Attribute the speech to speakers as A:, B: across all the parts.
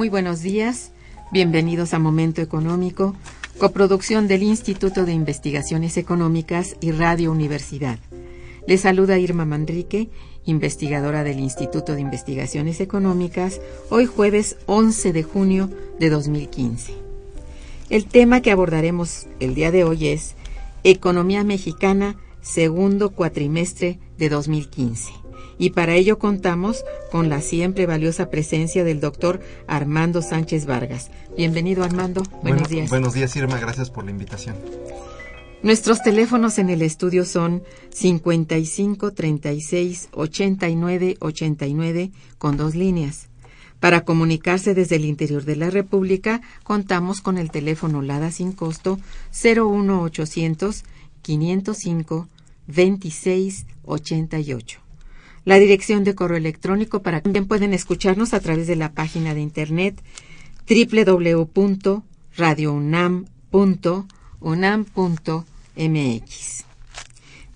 A: Muy buenos días, bienvenidos a Momento Económico, coproducción del Instituto de Investigaciones Económicas y Radio Universidad. Les saluda Irma Manrique, investigadora del Instituto de Investigaciones Económicas, hoy jueves 11 de junio de 2015. El tema que abordaremos el día de hoy es Economía Mexicana, segundo cuatrimestre de 2015 y para ello contamos con la siempre valiosa presencia del doctor Armando Sánchez Vargas. Bienvenido Armando, buenos días.
B: Buenos días Irma, gracias por la invitación.
A: Nuestros teléfonos en el estudio son 55 36 89 89 con dos líneas. Para comunicarse desde el interior de la República, contamos con el teléfono LADA sin costo 01800 505 26 88 la dirección de correo electrónico para que también pueden escucharnos a través de la página de internet www.radiounam.unam.mx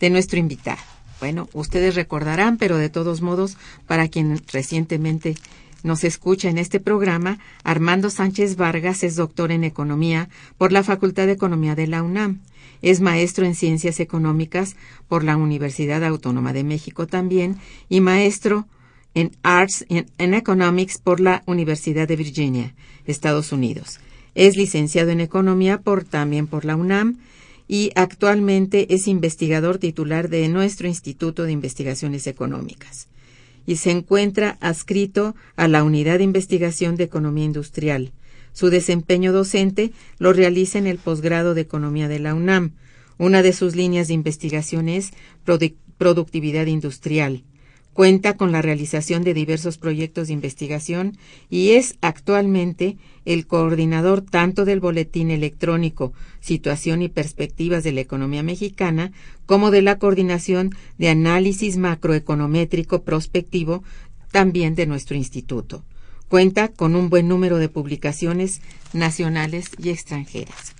A: de nuestro invitado. Bueno, ustedes recordarán, pero de todos modos, para quien recientemente nos escucha en este programa, Armando Sánchez Vargas es doctor en Economía por la Facultad de Economía de la UNAM. Es maestro en Ciencias Económicas por la Universidad Autónoma de México también y maestro en Arts and Economics por la Universidad de Virginia, Estados Unidos. Es licenciado en Economía por, también por la UNAM y actualmente es investigador titular de nuestro Instituto de Investigaciones Económicas y se encuentra adscrito a la Unidad de Investigación de Economía Industrial, su desempeño docente lo realiza en el posgrado de Economía de la UNAM. Una de sus líneas de investigación es productividad industrial. Cuenta con la realización de diversos proyectos de investigación y es actualmente el coordinador tanto del boletín electrónico Situación y Perspectivas de la Economía Mexicana como de la coordinación de análisis macroeconométrico prospectivo también de nuestro instituto. Cuenta con un buen número de publicaciones nacionales y extranjeras.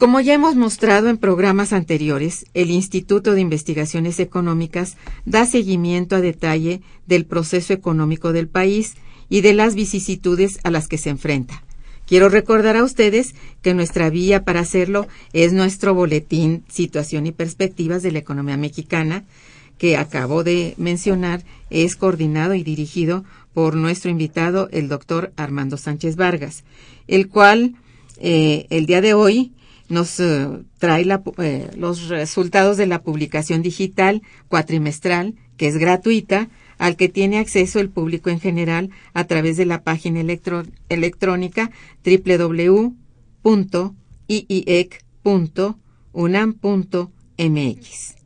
A: Como ya hemos mostrado en programas anteriores, el Instituto de Investigaciones Económicas da seguimiento a detalle del proceso económico del país y de las vicisitudes a las que se enfrenta. Quiero recordar a ustedes que nuestra vía para hacerlo es nuestro boletín Situación y Perspectivas de la Economía Mexicana, que acabo de mencionar, es coordinado y dirigido por nuestro invitado, el doctor Armando Sánchez Vargas, el cual eh, el día de hoy nos eh, trae eh, los resultados de la publicación digital cuatrimestral, que es gratuita, al que tiene acceso el público en general a través de la página electrónica www.iiec.unam.mx.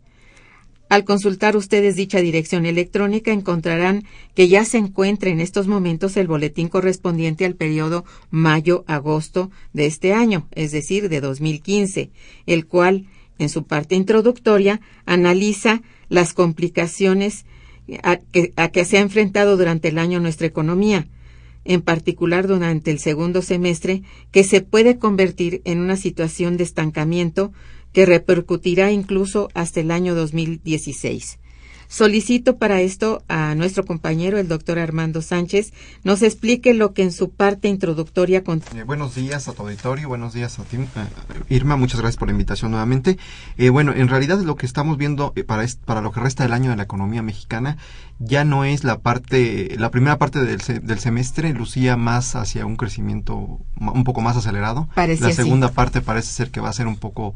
A: Al consultar ustedes dicha dirección electrónica encontrarán que ya se encuentra en estos momentos el boletín correspondiente al periodo mayo-agosto de este año, es decir, de 2015, el cual, en su parte introductoria, analiza las complicaciones a que, a que se ha enfrentado durante el año nuestra economía, en particular durante el segundo semestre, que se puede convertir en una situación de estancamiento que repercutirá incluso hasta el año 2016. Solicito para esto a nuestro compañero, el doctor Armando Sánchez, nos explique lo que en su parte introductoria.
B: Eh, buenos días a tu auditorio, buenos días a ti, eh, Irma, muchas gracias por la invitación nuevamente. Eh, bueno, en realidad lo que estamos viendo para, para lo que resta del año de la economía mexicana ya no es la parte, la primera parte del, del semestre lucía más hacia un crecimiento un poco más acelerado. la segunda parte parece ser que va a ser un poco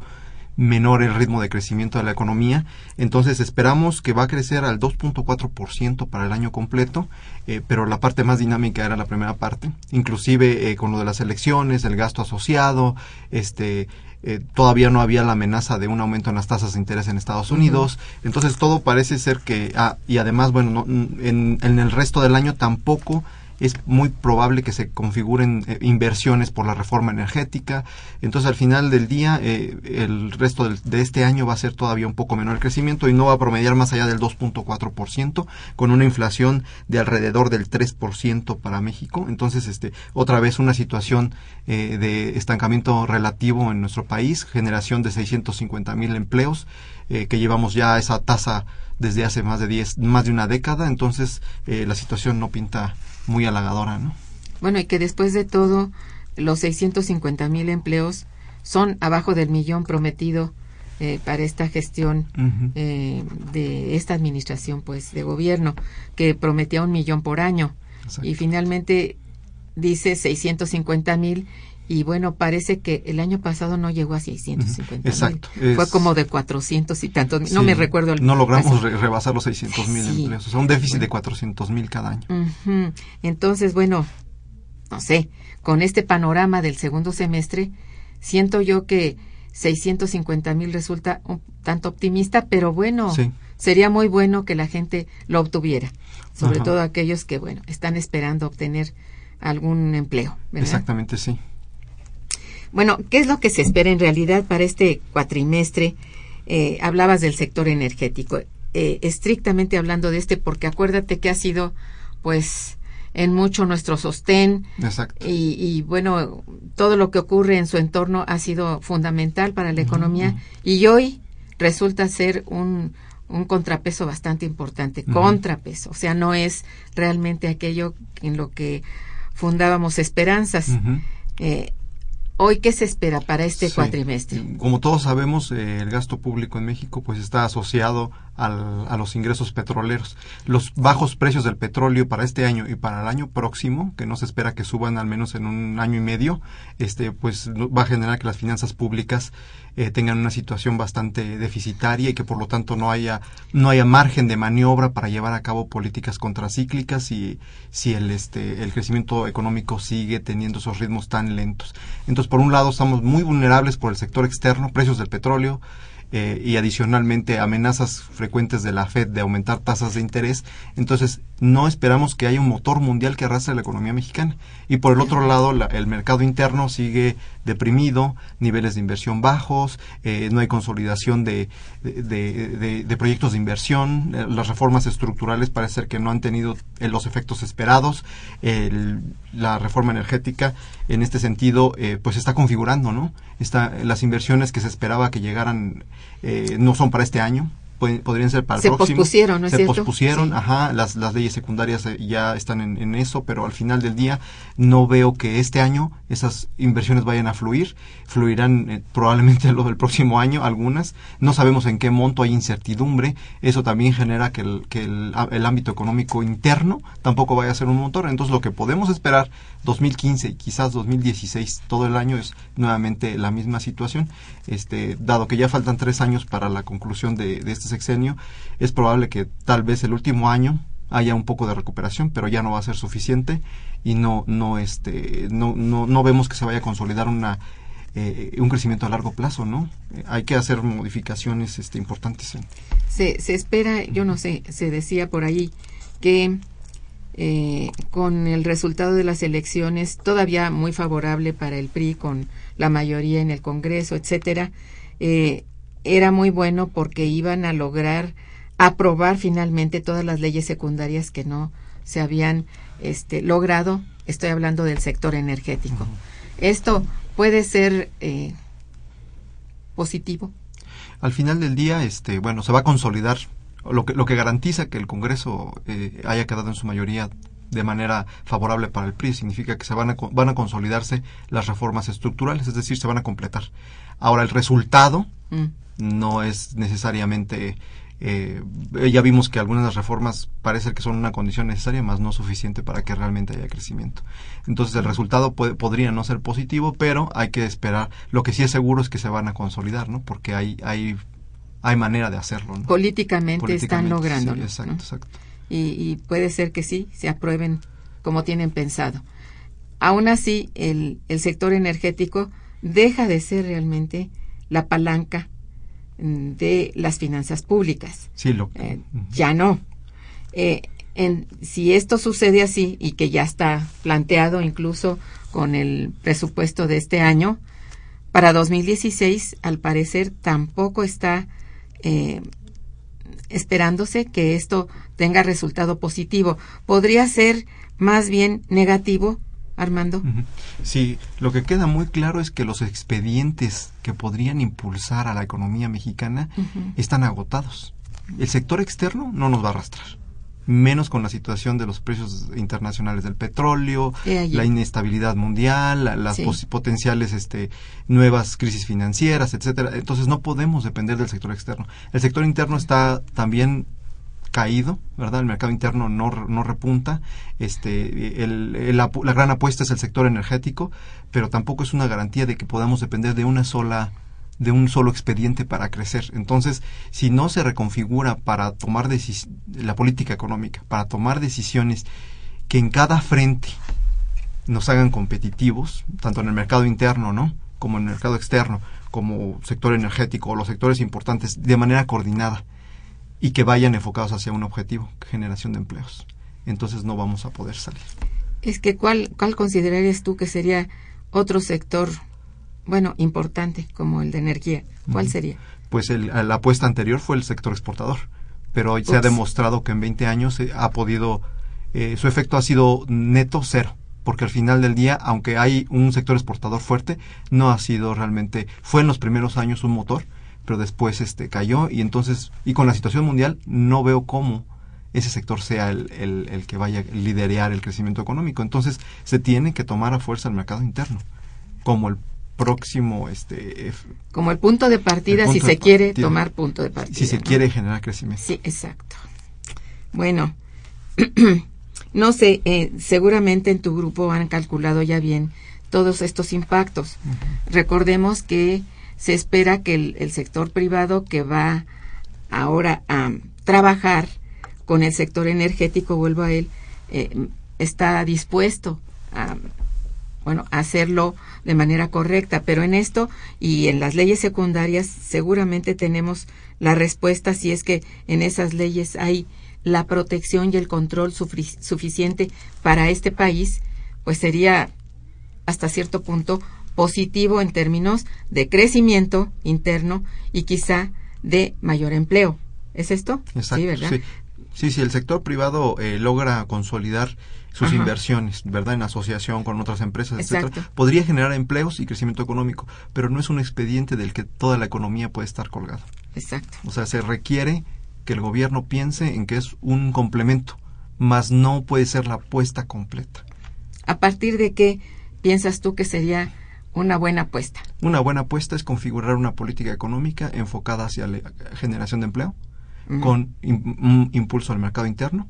B: menor el ritmo de crecimiento de la economía. Entonces esperamos que va a crecer al 2.4% para el año completo, eh, pero la parte más dinámica era la primera parte, inclusive eh, con lo de las elecciones, el gasto asociado, este eh, todavía no había la amenaza de un aumento en las tasas de interés en Estados Unidos. Entonces todo parece ser que, ah, y además, bueno, en, en, el resto del año tampoco es muy probable que se configuren eh, inversiones por la reforma energética. Entonces, al final del día, eh, el resto de este año va a ser todavía un poco menor el crecimiento y no va a promediar más allá del 2.4%, con una inflación de alrededor del 3% para México. Entonces, este, otra vez una situación eh, de estancamiento relativo en nuestro país, generación de 650 mil empleos, que llevamos ya esa tasa desde hace más de 10, más de una década. Entonces, la situación no pinta muy halagadora, ¿no?
A: Bueno, y que después de todo, los 650 mil empleos son abajo del millón prometido eh, para esta gestión eh, de esta administración, pues, de gobierno, que prometía un millón por año. Y finalmente dice 650 mil y bueno, parece que el año pasado no llegó a 650 Exacto. Fue como de 400 y tantos. no me recuerdo.
B: El no logramos rebasar los 600 mil empleos. O sea, un déficit de 400 mil cada año.
A: Entonces, bueno, no sé, con este panorama del segundo semestre, siento yo que 650 mil resulta un tanto optimista, pero bueno, sería muy bueno que la gente lo obtuviera. Sobre todo aquellos que, bueno, están esperando obtener algún empleo.
B: Exactamente, sí.
A: Bueno, ¿qué es lo que se espera en realidad para este cuatrimestre? Eh, hablabas del sector energético. Eh, estrictamente hablando de este, porque acuérdate que ha sido, pues, en mucho nuestro sostén.
B: Exacto.
A: Y, bueno, todo lo que ocurre en su entorno ha sido fundamental para la economía y hoy resulta ser un, un contrapeso bastante importante, contrapeso. O sea, no es realmente aquello en lo que fundábamos esperanzas. eh, Hoy, ¿qué se espera para este cuatrimestre?
B: Como todos sabemos, eh, el gasto público en México pues está asociado a los ingresos petroleros. Los bajos precios del petróleo para este año y para el año próximo, que no se espera que suban al menos en un año y medio, este, pues va a generar que las finanzas públicas eh, tengan una situación bastante deficitaria y que por lo tanto no haya no haya margen de maniobra para llevar a cabo políticas contracíclicas y si el este el crecimiento económico sigue teniendo esos ritmos tan lentos. Entonces, por un lado estamos muy vulnerables por el sector externo, precios del petróleo, eh, y adicionalmente amenazas frecuentes de la Fed de aumentar tasas de interés. Entonces, no esperamos que haya un motor mundial que arrastre la economía mexicana. Y por el otro lado, el mercado interno sigue deprimido, niveles de inversión bajos, eh, no hay consolidación de, de, proyectos de inversión, eh, las reformas estructurales parece ser que no han tenido los efectos esperados, la reforma energética en este sentido pues está configurando, ¿no? Está, las inversiones que se esperaba que llegaran eh, no son para este año, podrían ser para el
A: se
B: próximo.
A: Pospusieron, ¿no es
B: se
A: cierto?
B: pospusieron, ajá, las, las leyes secundarias eh, ya están en, en, eso, pero al final del día no veo que este año esas inversiones vayan a fluir. Fluirán eh, probablemente lo del próximo año, algunas. No sabemos en qué monto hay incertidumbre. Eso también genera que el, que el, el ámbito económico interno tampoco vaya a ser un motor. Entonces lo que podemos esperar 2015 y quizás 2016, todo el año es nuevamente la misma situación. Este, dado que ya faltan tres años para la conclusión de, de este sexenio, es probable que tal vez el último año haya un poco de recuperación, pero ya no va a ser suficiente y no no este no no, no vemos que se vaya a consolidar una eh, un crecimiento a largo plazo, ¿no? Eh, hay que hacer modificaciones este, importantes.
A: Se, se espera, yo no sé, se decía por ahí que eh, con el resultado de las elecciones todavía muy favorable para el PRI con la mayoría en el Congreso, etcétera, eh, era muy bueno porque iban a lograr aprobar finalmente todas las leyes secundarias que no se habían este, logrado. Estoy hablando del sector energético. Esto puede ser eh, positivo.
B: Al final del día, este, bueno, se va a consolidar lo que, lo que garantiza que el Congreso eh, haya quedado en su mayoría de manera favorable para el PRI significa que se van a, van a consolidarse las reformas estructurales, es decir, se van a completar. Ahora, el resultado mm. No es necesariamente eh, ya vimos que algunas de las reformas parece que son una condición necesaria, más no suficiente para que realmente haya crecimiento. Entonces el resultado puede, podría no ser positivo, pero hay que esperar. Lo que sí es seguro es que se van a consolidar, ¿no? Porque hay, hay, hay manera de hacerlo. ¿no?
A: Políticamente, están logrando.
B: Sí, exacto, exacto.
A: Y, y, puede ser que sí, se aprueben como tienen pensado. Aún así, el, el sector energético deja de ser realmente la palanca de las finanzas públicas.
B: Sí, lo...
A: Eh, ya no. Eh, en, si esto sucede así y que ya está planteado incluso con el presupuesto de este año, para 2016 al parecer tampoco está eh, esperándose que esto tenga resultado positivo. Podría ser más bien negativo Armando.
B: Sí, lo que queda muy claro es que los expedientes que podrían impulsar a la economía mexicana están agotados. El sector externo no nos va a arrastrar, menos con la situación de los precios internacionales del petróleo, la inestabilidad mundial, las potenciales este, nuevas crisis financieras, etcétera. Entonces no podemos depender del sector externo. El sector interno está también caído, ¿verdad? El mercado interno no, no repunta. Este, el, la, gran apuesta es el sector energético, pero tampoco es una garantía de que podamos depender de una sola de un solo expediente para crecer. Entonces, si no se reconfigura para tomar la política económica, para tomar decisiones que en cada frente nos hagan competitivos, tanto en el mercado interno, ¿no? como en el mercado externo, como sector energético o los sectores importantes, de manera coordinada y que vayan enfocados hacia un objetivo, generación de empleos. Entonces no vamos a poder salir.
A: Es que ¿cuál, cuál considerarías tú que sería otro sector, bueno, importante como el de energía? ¿Cuál sería?
B: Pues el, la apuesta anterior fue el sector exportador, pero hoy se ha demostrado que en 20 años ha podido, eh, su efecto ha sido neto cero porque al final del día, aunque hay un sector exportador fuerte, no ha sido realmente, fue en los primeros años un motor, pero después este cayó. Y entonces y con la situación mundial no veo cómo ese sector sea el, el, que vaya a liderar el crecimiento económico. Entonces se tiene que tomar a fuerza el mercado interno como el próximo este
A: como el punto de partida si se quiere tomar punto de partida
B: si se quiere generar crecimiento.
A: Sí exacto. Bueno no sé eh, seguramente en tu grupo han calculado ya bien todos estos impactos. Recordemos que se espera que el, sector privado que va ahora a trabajar con el sector energético, vuelvo a él, eh, está dispuesto a bueno, hacerlo de manera correcta, pero en esto y en las leyes secundarias seguramente tenemos la respuesta si es que en esas leyes hay la protección y el control suficiente para este país, pues sería hasta cierto punto positivo en términos de crecimiento interno y quizá de mayor empleo. ¿Es esto?
B: Exacto, sí, ¿verdad? Sí, sí, el sector privado eh, logra consolidar sus inversiones, ¿verdad? En asociación con otras empresas, etcétera, podría generar empleos y crecimiento económico, pero no es un expediente del que toda la economía puede estar colgada.
A: Exacto.
B: O sea, se requiere que el gobierno piense en que es un complemento, más no puede ser la apuesta completa.
A: ¿A partir de qué piensas tú que sería una buena apuesta?
B: Una buena apuesta es configurar una política económica enfocada hacia la generación de empleo, con un impulso al mercado interno,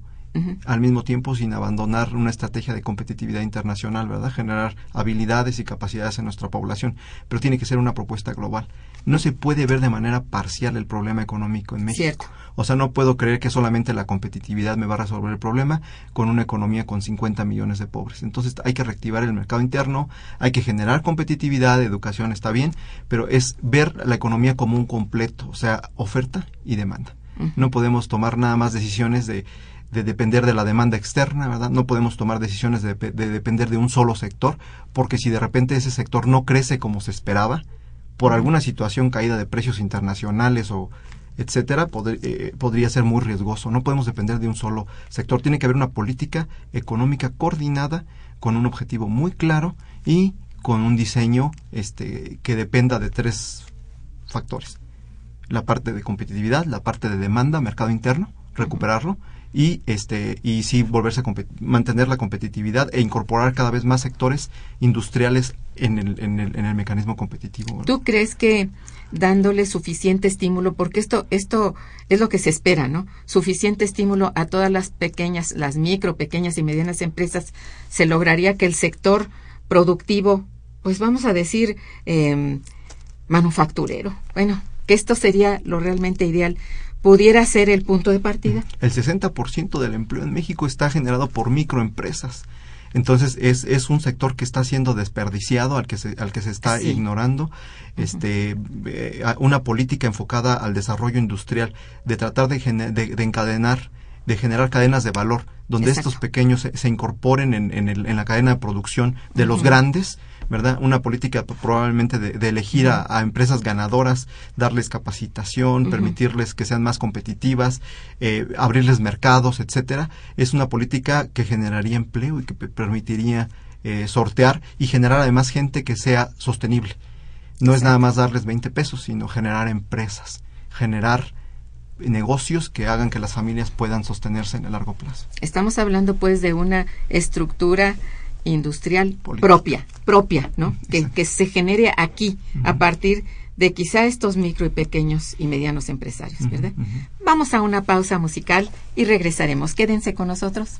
B: al mismo tiempo sin abandonar una estrategia de competitividad internacional, ¿verdad? Generar habilidades y capacidades en nuestra población, pero tiene que ser una propuesta global. No se puede ver de manera parcial el problema económico en México. O sea, no puedo creer que solamente la competitividad me va a resolver el problema con una economía con 50 millones de pobres. Entonces hay que reactivar el mercado interno, hay que generar competitividad, educación está bien, pero es ver la economía como un completo, o sea, oferta y demanda. No podemos tomar nada más decisiones de de depender de la demanda externa, ¿verdad? No podemos tomar decisiones de, depender de un solo sector, porque si de repente ese sector no crece como se esperaba, por alguna situación caída de precios internacionales o etcétera, eh, podría ser muy riesgoso. No podemos depender de un solo sector. Tiene que haber una política económica coordinada con un objetivo muy claro y con un diseño este, que dependa de tres factores. La parte de competitividad, la parte de demanda, mercado interno, recuperarlo, y este y sí volverse a mantener la competitividad e incorporar cada vez más sectores industriales en el, en el, en el mecanismo competitivo.
A: ¿Tú crees que dándole suficiente estímulo, porque esto esto es lo que se espera, ¿no? Suficiente estímulo a todas las pequeñas, las micro, pequeñas y medianas empresas, se lograría que el sector productivo, pues vamos a decir eh, manufacturero, bueno, que esto sería lo realmente ideal pudiera ser el punto de partida.
B: El 60% del empleo en México está generado por microempresas. Entonces es, es un sector que está siendo desperdiciado, al que se, al que se está ignorando. Este, eh, una política enfocada al desarrollo industrial, de tratar de, de, encadenar, de generar cadenas de valor, donde estos pequeños se, incorporen en, en, el, en, la cadena de producción de los grandes ¿verdad? Una política probablemente de, elegir a, empresas ganadoras, darles capacitación, permitirles que sean más competitivas, eh, abrirles mercados, etcétera. Es una política que generaría empleo y que permitiría eh, sortear y generar además gente que sea sostenible. No es nada más darles 20 pesos, sino generar empresas, generar negocios que hagan que las familias puedan sostenerse en el largo plazo.
A: Estamos hablando pues de una estructura industrial propia, propia, ¿no? Que, que, se genere aquí a partir de quizá estos micro y pequeños y medianos empresarios, ¿verdad? Vamos a una pausa musical y regresaremos. Quédense con nosotros.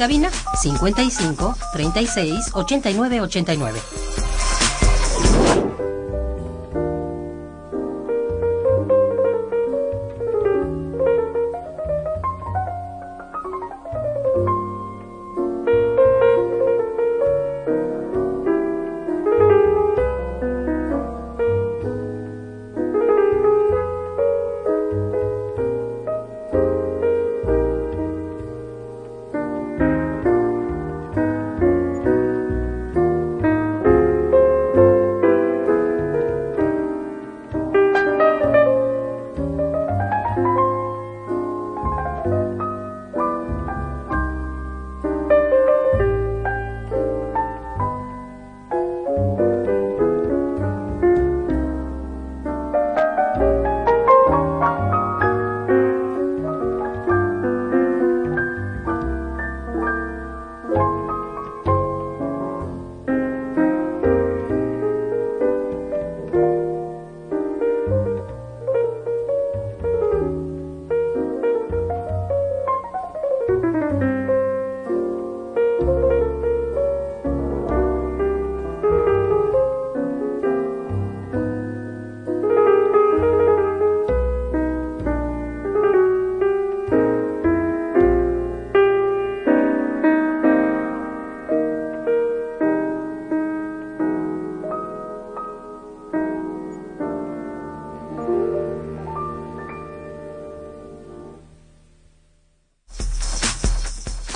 C: Cabina 55 36 89 89.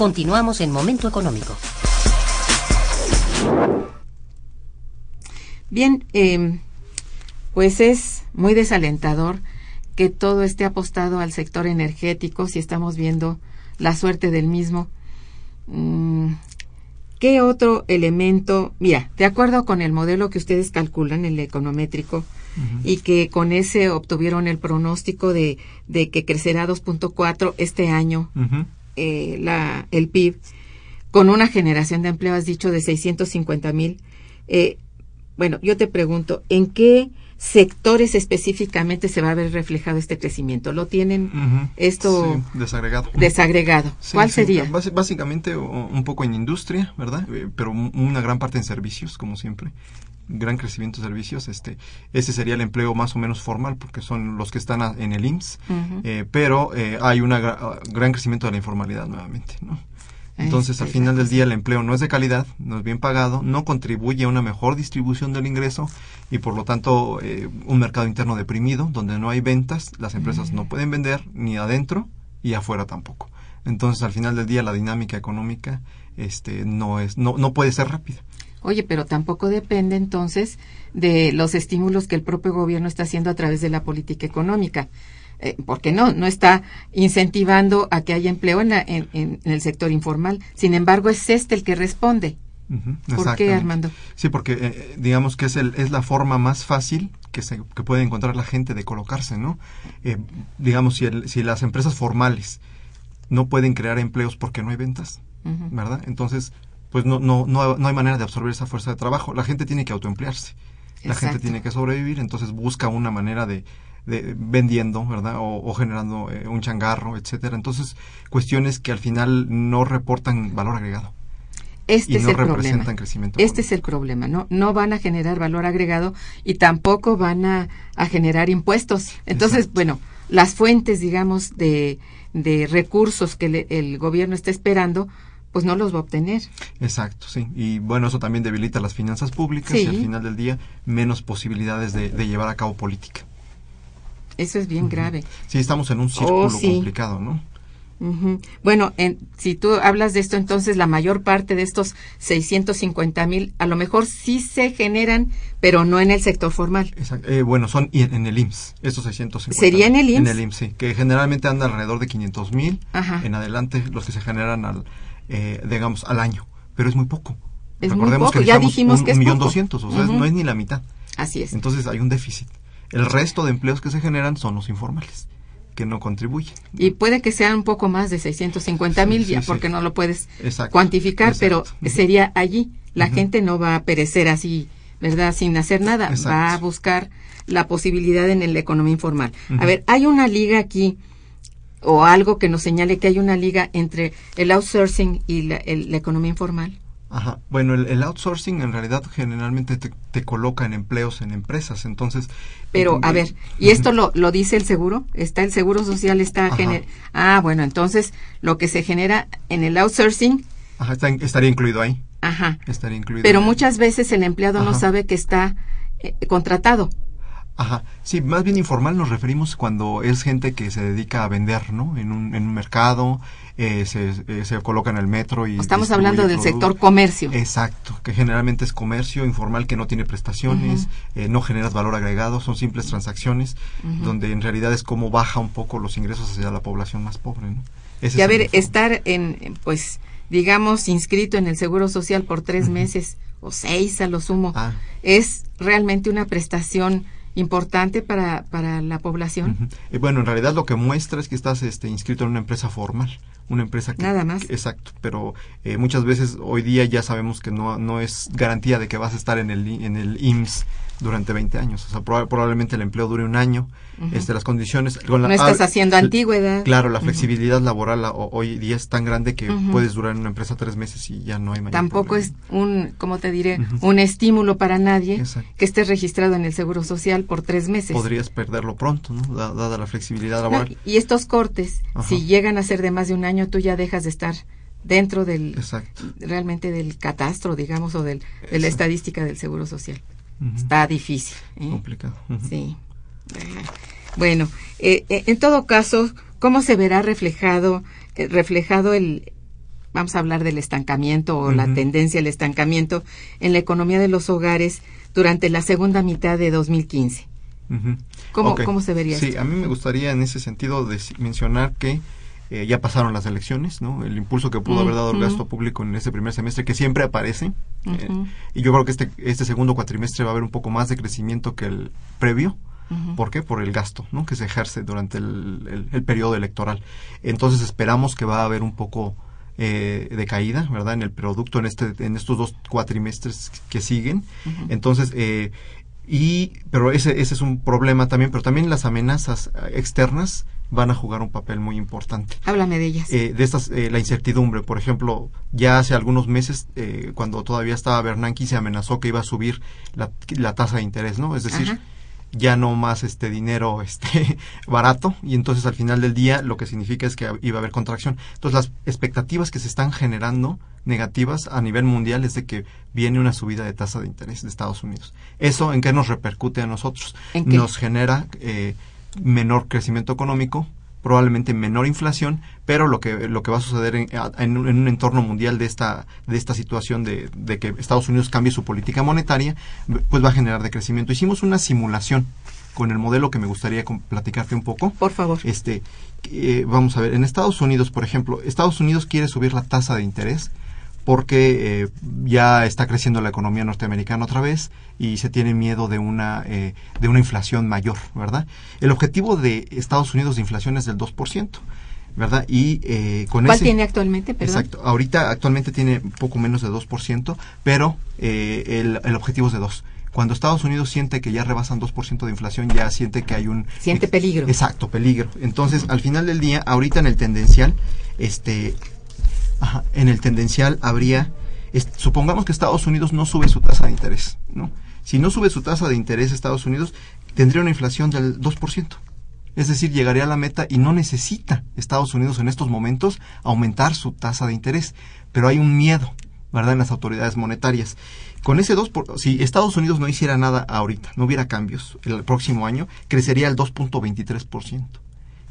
C: Continuamos en Momento Económico.
A: Bien, eh, pues es muy desalentador que todo esté apostado al sector energético si estamos viendo la suerte del mismo. Mm, ¿Qué otro elemento? Mira, de acuerdo con el modelo que ustedes calculan, el econométrico, y que con ese obtuvieron el pronóstico de, de que crecerá 2.4 este año. Eh, la, el PIB, con una generación de empleo, has dicho, de 650 mil. Eh, bueno, yo te pregunto, ¿en qué sectores específicamente se va a ver reflejado este crecimiento? ¿Lo tienen esto
B: Sí, desagregado.
A: desagregado?
B: Sí,
A: ¿Cuál
B: sí,
A: sería?
B: básicamente un poco en industria, ¿verdad? Eh, Pero un- una gran parte en servicios, como siempre. Gran crecimiento de servicios. Este, ese sería el empleo más o menos formal, porque son los que están a- en el IMSS. Eh, pero eh, hay un gran crecimiento de la informalidad nuevamente, ¿no? Entonces,
A: Este,
B: al final del día, el empleo no es de calidad, no es bien pagado, no contribuye a una mejor distribución del ingreso y, por lo tanto, eh, un mercado interno deprimido, donde no hay ventas, las empresas no pueden vender ni adentro y afuera tampoco. Entonces, al final del día, la dinámica económica este, no, es, no, no puede ser rápida.
A: Oye, pero tampoco depende entonces de los estímulos que el propio gobierno está haciendo a través de la política económica. Eh, porque no, no está incentivando a que haya empleo en, la- en- en- en el sector informal. Sin embargo, es este el que responde. ¿Por qué. Armando?
B: Sí, porque eh, digamos que es, el, es la forma más fácil que, se, que puede encontrar la gente de colocarse, ¿no? Eh, digamos, si, el- si las empresas formales no pueden crear empleos porque no hay ventas. ¿verdad? Entonces, pues no, no, no, no hay manera de absorber esa fuerza de trabajo. La gente tiene que autoemplearse. La gente tiene que sobrevivir, entonces busca una manera de, de vendiendo, ¿verdad? O, o generando eh, un changarro, etcétera. Entonces, cuestiones que al final no reportan valor agregado
A: Este
B: y
A: es
B: no
A: el problema.
B: representan crecimiento.
A: Este es el problema, ¿no? No van a generar valor agregado y tampoco van a, a generar impuestos. Entonces,
B: Exacto.
A: bueno, las fuentes, digamos, de, de recursos que le- el gobierno está esperando, pues no los va a obtener.
B: Exacto, sí. Y bueno, eso también debilita las finanzas públicas
A: Sí.
B: y al final del día menos posibilidades de, de llevar a cabo política.
A: Eso es bien grave.
B: Sí, estamos en un círculo
A: Oh, sí.
B: complicado, ¿no?
A: Bueno, en- si tú hablas de esto, entonces la mayor parte de estos 650 mil a lo mejor sí se generan, pero no en el sector formal.
B: Exacto. Eh, bueno, son en el IMSS, estos 650.
A: ¿Sería en el
B: En
A: IMSS?
B: el IMSS, sí, que generalmente anda alrededor de 500 mil en adelante los que se generan al, eh, digamos, al año, pero es muy poco.
A: Es muy
B: Recordemos
A: poco,
B: que
A: ya dijimos
B: un,
A: que es
B: un millón doscientos, o sea, no es ni la mitad.
A: Así es.
B: Entonces hay un déficit. El resto de empleos que se generan son los informales, que no contribuyen.
A: Y puede que sea un poco más de 650 mil,
B: Sí,
A: ya
B: sí,
A: porque
B: sí.
A: no lo puedes
B: Exacto,
A: cuantificar,
B: exacto.
A: pero sería allí. La gente no va a perecer así, ¿verdad? Sin hacer nada.
B: Exacto.
A: Va a buscar la posibilidad en la economía informal. A ver, hay una liga aquí o algo que nos señale que hay una liga entre el outsourcing y la, el- la economía informal.
B: Ajá. Bueno, el, el outsourcing en realidad generalmente te, te coloca en empleos en empresas, entonces...
A: Pero, a ver, ¿y esto lo, lo dice el seguro? ¿Está el seguro social? está gener- Ah, bueno, entonces lo que se genera en el outsourcing,
B: Ajá, está- estaría incluido ahí.
A: ajá.
B: Estaría incluido.
A: Pero
B: ahí.
A: muchas veces el empleado no sabe que está eh, contratado.
B: Ajá. Sí, más bien informal nos referimos cuando es gente que se dedica a vender, ¿no? En un, en un mercado, eh, se, eh, se coloca en el metro y...
A: Estamos hablando del
B: producto.
A: sector comercio.
B: Exacto, que generalmente es comercio informal que no tiene prestaciones, eh, no generas valor agregado, son simples transacciones, donde en realidad es como baja un poco los ingresos hacia la población más pobre, ¿no? Ese
A: y a ver, estar en, pues, digamos, inscrito en el Seguro Social por tres meses o seis a lo sumo,
B: Ah.
A: es realmente una prestación importante para, para la población.
B: Eh, bueno, en realidad lo que muestra es que estás este, inscrito en una empresa formal, una empresa que...
A: Nada más.
B: que- exacto, pero eh, muchas veces hoy día ya sabemos que no, no es garantía de que vas a estar en el, en el IMSS durante 20 años. O sea, proba- probablemente el empleo dure un año, este, las condiciones... con la-
A: No estás haciendo antigüedad.
B: Claro, la flexibilidad laboral hoy día es tan grande que puedes durar en una empresa tres meses y ya no hay mayor
A: Tampoco
B: problema.
A: es un, ¿cómo te diré? Un estímulo para nadie
B: Exacto.
A: que esté registrado en el Seguro Social por tres meses.
B: Podrías perderlo pronto, ¿no? Da- Dada la flexibilidad
A: No,
B: laboral.
A: y estos cortes, si llegan a ser de más de un año, tú ya dejas de estar dentro del
B: Exacto.
A: realmente del catastro, digamos, o del, de la
B: Exacto.
A: estadística del Seguro Social. Está difícil. ¿eh?
B: Complicado.
A: Sí. Bueno, eh, eh, en todo caso, ¿cómo se verá reflejado, eh, reflejado el, vamos a hablar del estancamiento o la tendencia al estancamiento en la economía de los hogares durante la segunda mitad de 2015. ¿Cómo, ¿Cómo, se vería
B: Sí, a mí me gustaría en ese sentido mencionar que eh, ya pasaron las elecciones, ¿no? El impulso que pudo haber dado el gasto público en ese primer semestre, que siempre aparece. Eh, y yo creo que este, este segundo cuatrimestre va a haber un poco más de crecimiento que el previo. ¿Por qué? Por el gasto ¿no? que se ejerce durante el, el, periodo electoral. Entonces esperamos que va a haber un poco eh, de caída, ¿verdad? En el producto en este en estos dos cuatrimestres que siguen. Entonces, eh, y pero ese ese es un problema también, pero también las amenazas externas van a jugar un papel muy importante.
A: Háblame de ellas.
B: Eh, de estas, eh, la incertidumbre, por ejemplo, ya hace algunos meses, eh, cuando todavía estaba Bernanke, se amenazó que iba a subir la, la tasa de interés, ¿no? Es decir, ya no más este dinero este barato y entonces al final del día lo que significa es que iba a haber contracción. Entonces las expectativas que se están generando negativas a nivel mundial es de que viene una subida de tasa de interés de Estados Unidos. ¿Eso en qué nos repercute a nosotros? Nos genera eh, menor crecimiento económico, probablemente menor inflación, pero lo que lo que va a suceder en, un, entorno mundial de esta de esta situación de, que Estados Unidos cambie su política monetaria, pues va a generar decrecimiento. Hicimos una simulación con el modelo que me gustaría platicarte un poco.
A: Por favor.
B: Este, eh, vamos a ver, en Estados Unidos, por ejemplo, Estados Unidos quiere subir la tasa de interés porque eh, ya está creciendo la economía norteamericana otra vez y se tiene miedo de una eh, de una inflación mayor, ¿verdad? El objetivo de Estados Unidos de inflación es del 2%. ¿verdad? Y eh, con
A: ¿Cuál tiene actualmente?
B: Exacto. Ahorita actualmente tiene poco menos de 2%, pero el, el objetivo es de 2 cuando Estados Unidos siente que ya rebasan 2% de inflación, ya siente que hay un...
A: Siente peligro.
B: Exacto, peligro. Entonces, al final del día, ahorita en el tendencial, este, en el tendencial habría, supongamos que Estados Unidos no sube su tasa de interés, ¿no? Si no sube su tasa de interés Estados Unidos, tendría una inflación del 2%. Es decir, llegaría a la meta y no necesita Estados Unidos en estos momentos aumentar su tasa de interés. Pero hay un miedo, ¿verdad?, en las autoridades monetarias. Con ese 2%, por, si Estados Unidos no hiciera nada ahorita, no hubiera cambios, el próximo año crecería al 2.23%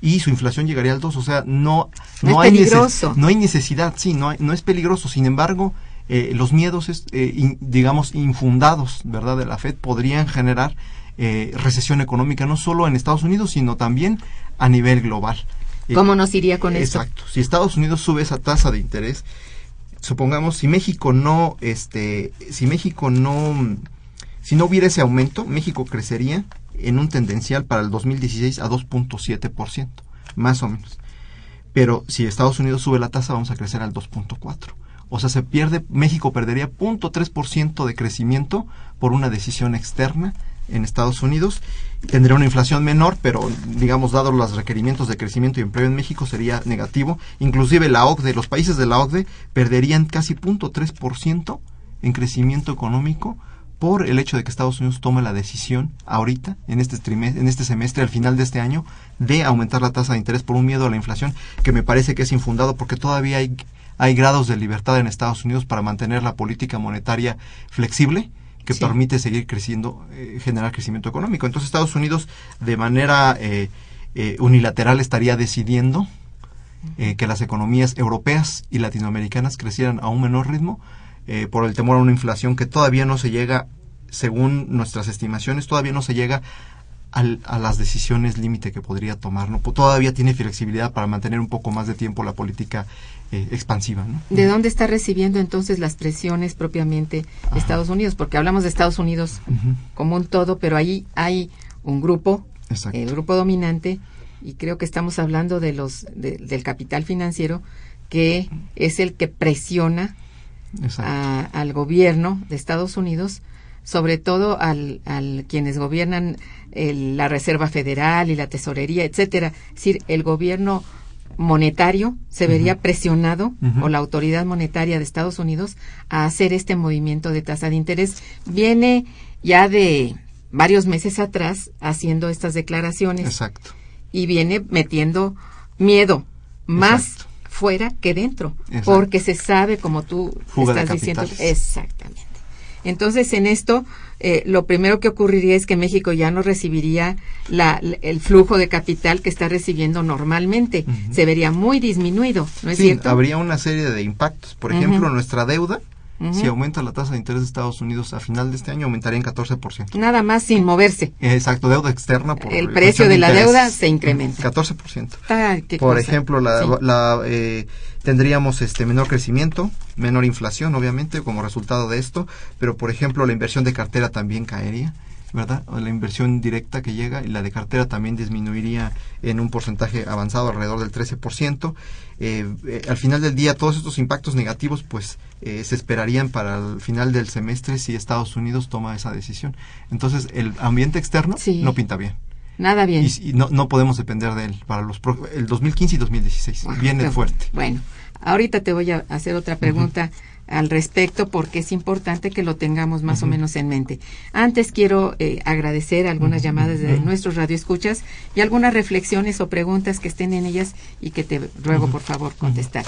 B: y su inflación llegaría al 2. O sea, no,
A: no, hay, peligroso.
B: no hay necesidad, sí, no, no es peligroso. Sin embargo, eh, los miedos, eh, digamos, infundados, ¿verdad?, de la Fed podrían generar eh, recesión económica no solo en Estados Unidos, sino también a nivel global.
A: ¿Cómo nos iría con eso?
B: Exacto. Si Estados Unidos sube esa tasa de interés, supongamos si México no, este, si México no, si no hubiera ese aumento, México crecería en un tendencial para el 2016 a 2.7%, más o menos. Pero si Estados Unidos sube la tasa, vamos a crecer al 2.4%. O sea, se pierde, México perdería 0.3% de crecimiento por una decisión externa en Estados Unidos. Tendría una inflación menor, pero digamos, dado los requerimientos de crecimiento y empleo en México, sería negativo. Inclusive la OCDE, los países de la OCDE perderían casi 0.3% en crecimiento económico por el hecho de que Estados Unidos tome la decisión ahorita, en este, trimestre, en este semestre, al final de este año, de aumentar la tasa de interés por un miedo a la inflación que me parece que es infundado porque todavía hay, hay grados de libertad en Estados Unidos para mantener la política monetaria flexible que permite seguir creciendo, eh, generar crecimiento económico. Entonces Estados Unidos de manera eh, eh, unilateral estaría decidiendo que las economías europeas y latinoamericanas crecieran a un menor ritmo eh, por el temor a una inflación que todavía no se llega, según nuestras estimaciones, todavía no se llega a las decisiones límite que podría tomar. ¿no? Todavía tiene flexibilidad para mantener un poco más de tiempo la política eh, expansiva. ¿no?
A: ¿De dónde está recibiendo entonces las presiones propiamente Estados Unidos? Porque hablamos de Estados Unidos como un todo, pero ahí hay un grupo, el grupo dominante, y creo que estamos hablando de los del capital financiero que es el que presiona al gobierno de Estados Unidos, sobre todo al, al quienes gobiernan la Reserva Federal y la Tesorería, etcétera. Es decir, el gobierno monetario se vería presionado o la autoridad monetaria de Estados Unidos a hacer este movimiento de tasa de interés. Viene ya de varios meses atrás haciendo estas declaraciones.
B: Exacto.
A: Y viene metiendo miedo más fuera que dentro, porque se sabe, como tú estás diciendo, exactamente. Entonces, en esto, eh, lo primero que ocurriría es que México ya no recibiría la, el flujo de capital que está recibiendo normalmente. Se vería muy disminuido, ¿no es
B: sí,
A: cierto?
B: habría una serie de impactos. Por ejemplo, nuestra deuda, si aumenta la tasa de interés de Estados Unidos a final de este año, aumentaría en 14%.
A: Nada más sin moverse.
B: Exacto, deuda externa. Por
A: el precio de, la deuda se incrementa.
B: 14%.
A: Ah,
B: por ejemplo, la, la eh, tendríamos este menor crecimiento, menor inflación, obviamente, como resultado de esto, pero por ejemplo, la inversión de cartera también caería. ¿verdad? La inversión directa que llega y la de cartera también disminuiría en un porcentaje avanzado alrededor del 13%. Eh, eh, al final del día, todos estos impactos negativos, pues, eh, se esperarían para el final del semestre si Estados Unidos toma esa decisión. Entonces, el ambiente externo no pinta bien.
A: Nada bien.
B: Y, no, no podemos depender de él para los el 2015 y 2016. Viene fuerte.
A: Bueno, ahorita te voy a hacer otra pregunta al respecto porque es importante que lo tengamos más o menos en mente. Antes quiero eh, agradecer algunas llamadas de nuestros radioescuchas y algunas reflexiones o preguntas que estén en ellas y que te ruego por favor contestar.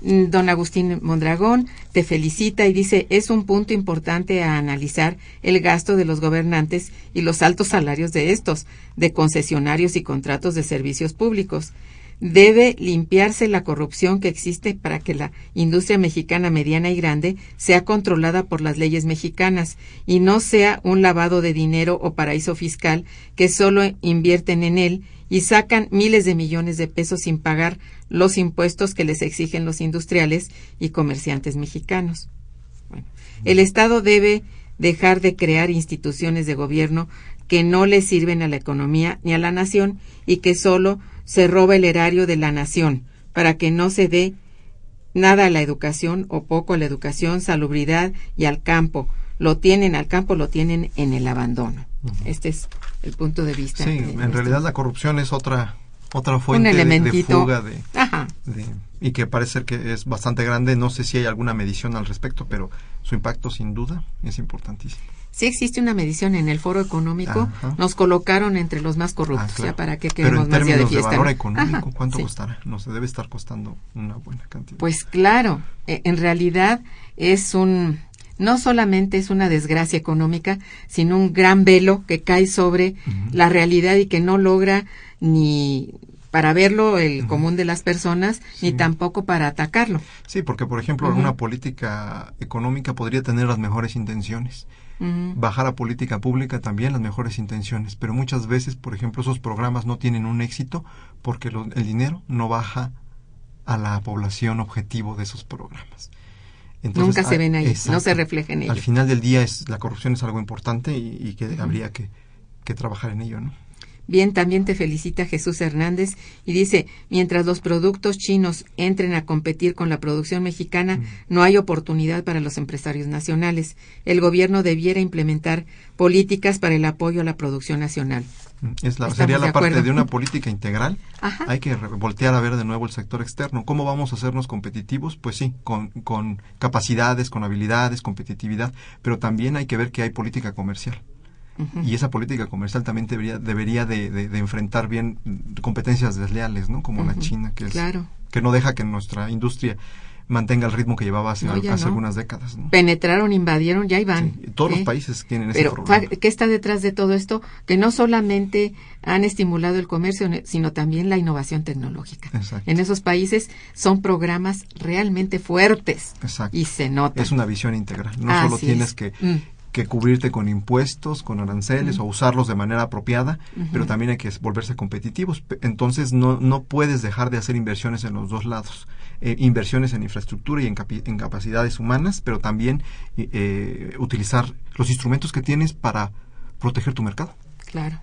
A: Mm, don Agustín Mondragón te felicita y dice es un punto importante a analizar el gasto de los gobernantes y los altos salarios de estos, de concesionarios y contratos de servicios públicos. Debe limpiarse la corrupción que existe para que la industria mexicana mediana y grande sea controlada por las leyes mexicanas y no sea un lavado de dinero o paraíso fiscal que solo invierten en él y sacan miles de millones de pesos sin pagar los impuestos que les exigen los industriales y comerciantes mexicanos. el Estado debe dejar de crear instituciones de gobierno que no le sirven a la economía ni a la nación y que solo se roba el erario de la nación para que no se dé nada a la educación o poco a la educación, salubridad y al campo. Lo tienen al campo, lo tienen en el abandono. Este es el punto de vista.
B: Sí, en realidad la corrupción es otra otra fuente de, fuga de, y que parece que es bastante grande. No sé si hay alguna medición al respecto, pero su impacto sin duda es importantísimo
A: si existe una medición en el foro económico, nos colocaron entre los más corruptos, ah, ya para que queremos más día de fiesta.
B: De valor económico, ¿cuánto costará? Nos debe estar costando una buena cantidad.
A: Pues claro, e, en realidad es un no solamente es una desgracia económica, sino un gran velo que cae sobre la realidad y que no logra ni para verlo el común de las personas, ni tampoco para atacarlo.
B: Sí, porque por ejemplo, una política económica podría tener las mejores intenciones, bajar a política pública también las mejores intenciones, pero muchas veces, por ejemplo, esos programas no tienen un éxito porque el dinero no baja a la población objetivo de esos programas.
A: Nunca se ven ahí, no se refleja en.
B: Al final del día es la corrupción es algo importante y, que habría que, que trabajar en ello, ¿no?
A: Bien, también te felicita Jesús Hernández y dice, mientras los productos chinos entren a competir con la producción mexicana, no hay oportunidad para los empresarios nacionales. El gobierno debiera implementar políticas para el apoyo a la producción nacional.
B: Mm, es la, sería la parte de una política integral. Hay que voltear a ver de nuevo el sector externo. ¿Cómo vamos a hacernos competitivos? Pues sí, con, con capacidades, con habilidades, competitividad, pero también hay que ver que hay política comercial. Y esa política comercial también debería, debería de, de, enfrentar bien competencias desleales, ¿no? Como la China, que, es, que no deja que nuestra industria mantenga el ritmo que llevaba hace, algunas décadas.
A: Penetraron, invadieron, ya iban.
B: todos los países tienen ese problema.
A: ¿Qué está detrás de todo esto? Que no solamente han estimulado el comercio, sino también la innovación tecnológica. En esos países son programas realmente fuertes. Y se nota.
B: Es una visión integral. No solo tienes que mm que cubrirte con impuestos, con aranceles o usarlos de manera apropiada, pero también hay que volverse competitivos. Entonces no, no puedes dejar de hacer inversiones en los dos lados. Eh, inversiones en infraestructura y en, capacidades humanas, pero también eh, utilizar los instrumentos que tienes para proteger tu mercado.
A: Claro.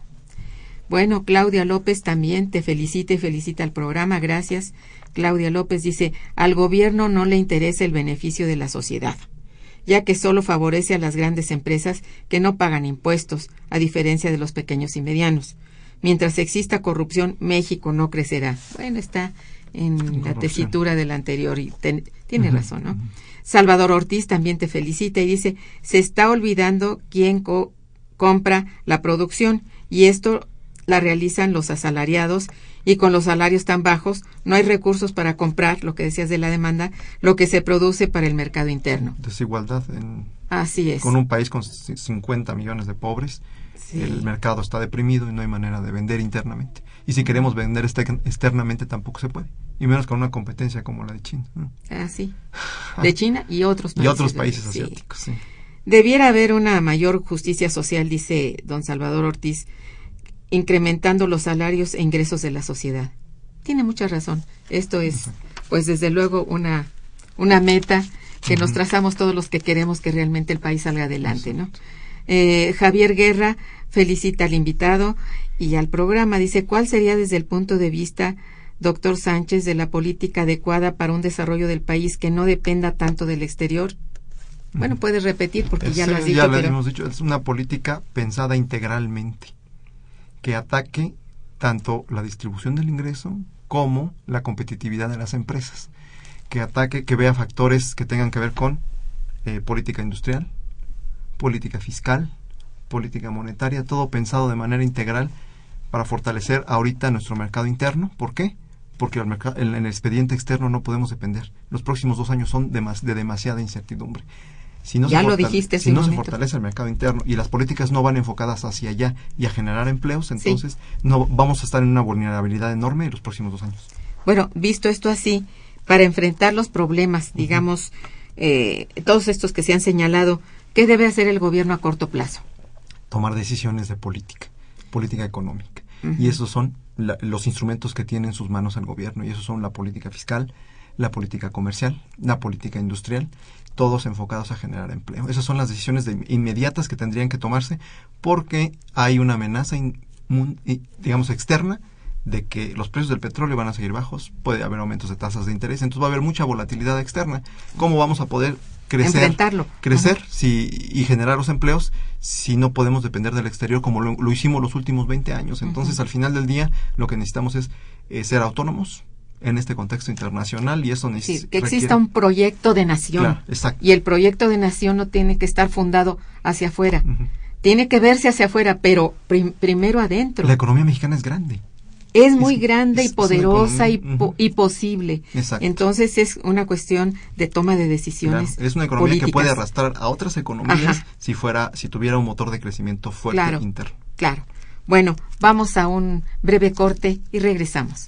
A: Bueno, Claudia López también te felicita y felicita al programa. Gracias. Claudia López dice, al gobierno no le interesa el beneficio de la sociedad ya que solo favorece a las grandes empresas que no pagan impuestos, a diferencia de los pequeños y medianos. Mientras exista corrupción, México no crecerá. Bueno, está en la tesitura del anterior y tiene razón, ¿no? Salvador Ortiz también te felicita y dice, se está olvidando quién compra la producción y esto la realizan los asalariados y con los salarios tan bajos no hay recursos para comprar, lo que decías de la demanda, lo que se produce para el mercado interno.
B: Desigualdad en,
A: Así es.
B: Con un país con c- 50 millones de pobres,
A: Sí.
B: el mercado está deprimido y no hay manera de vender internamente. Y si queremos vender externamente tampoco se puede. Y menos con una competencia como la de China. ¿no?
A: Así. De China y otros
B: Y
A: países.
B: otros
A: de-
B: países
A: sí.
B: asiáticos. sí.
A: Debiera haber una mayor justicia social, dice don Salvador Ortiz, incrementando los salarios e ingresos de la sociedad. Tiene mucha razón. Esto es, pues desde luego, una, una meta que nos trazamos todos los que queremos que realmente el país salga adelante, ¿no? Eh, Javier Guerra felicita al invitado y al programa. Dice, ¿cuál sería desde el punto de vista, doctor Sánchez, de la política adecuada para un desarrollo del país que no dependa tanto del exterior? Bueno, puedes repetir porque ya lo has dicho,
B: ya lo
A: pero
B: hemos dicho, es una política pensada integralmente, que ataque tanto la distribución del ingreso como la competitividad de las empresas, que ataque, que vea factores que tengan que ver con eh, política industrial, política fiscal, política monetaria, todo pensado de manera integral para fortalecer ahorita nuestro mercado interno. ¿Por qué? Porque el mercado, en el expediente externo no podemos depender. Los próximos dos años son demas- de demasiada incertidumbre. Si no
A: Ya
B: se
A: lo dijiste
B: Si no se fortalece el mercado interno y las políticas no van enfocadas hacia allá y a generar empleos, entonces no vamos a estar en una vulnerabilidad enorme en los próximos dos años.
A: Bueno, visto esto así, para enfrentar los problemas, digamos, eh, todos estos que se han señalado, ¿qué debe hacer el gobierno a corto plazo?
B: tomar decisiones de política, política económica. Y esos son la- los instrumentos que tiene en sus manos el gobierno. Y esos son la política fiscal, la política comercial, la política industrial, todos enfocados a generar empleo. Esas son las decisiones de- inmediatas que tendrían que tomarse porque hay una amenaza, digamos, externa de que los precios del petróleo van a seguir bajos, puede haber aumentos de tasas de interés, entonces va a haber mucha volatilidad externa. ¿Cómo vamos a poder crecer,
A: Enfrentarlo.
B: crecer si, y generar los empleos si no podemos depender del exterior como lo, lo hicimos los últimos 20 años? Entonces, al final del día, lo que necesitamos es eh, ser autónomos en este contexto internacional y eso
A: Sí,
B: necesita
A: que exista un proyecto de nación.
B: Claro, exacto.
A: Y el proyecto de nación no tiene que estar fundado hacia afuera. Tiene que verse hacia afuera, pero prim- primero adentro.
B: La economía mexicana es grande.
A: Es muy
B: es-
A: grande
B: es-
A: y poderosa y, po- y posible.
B: Exacto.
A: Entonces es una cuestión de toma de decisiones.
B: Claro, Es una economía que puede arrastrar a otras economías
A: Ajá.
B: si fuera, si tuviera un motor de crecimiento fuerte
A: Claro.
B: interno.
A: Claro. Bueno, vamos a un breve corte y regresamos.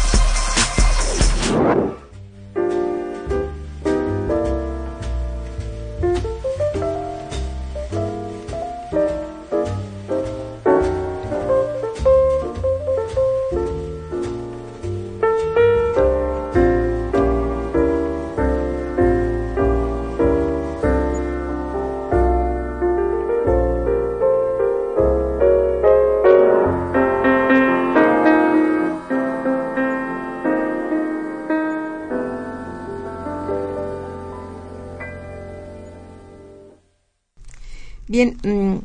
A: Bien, mm,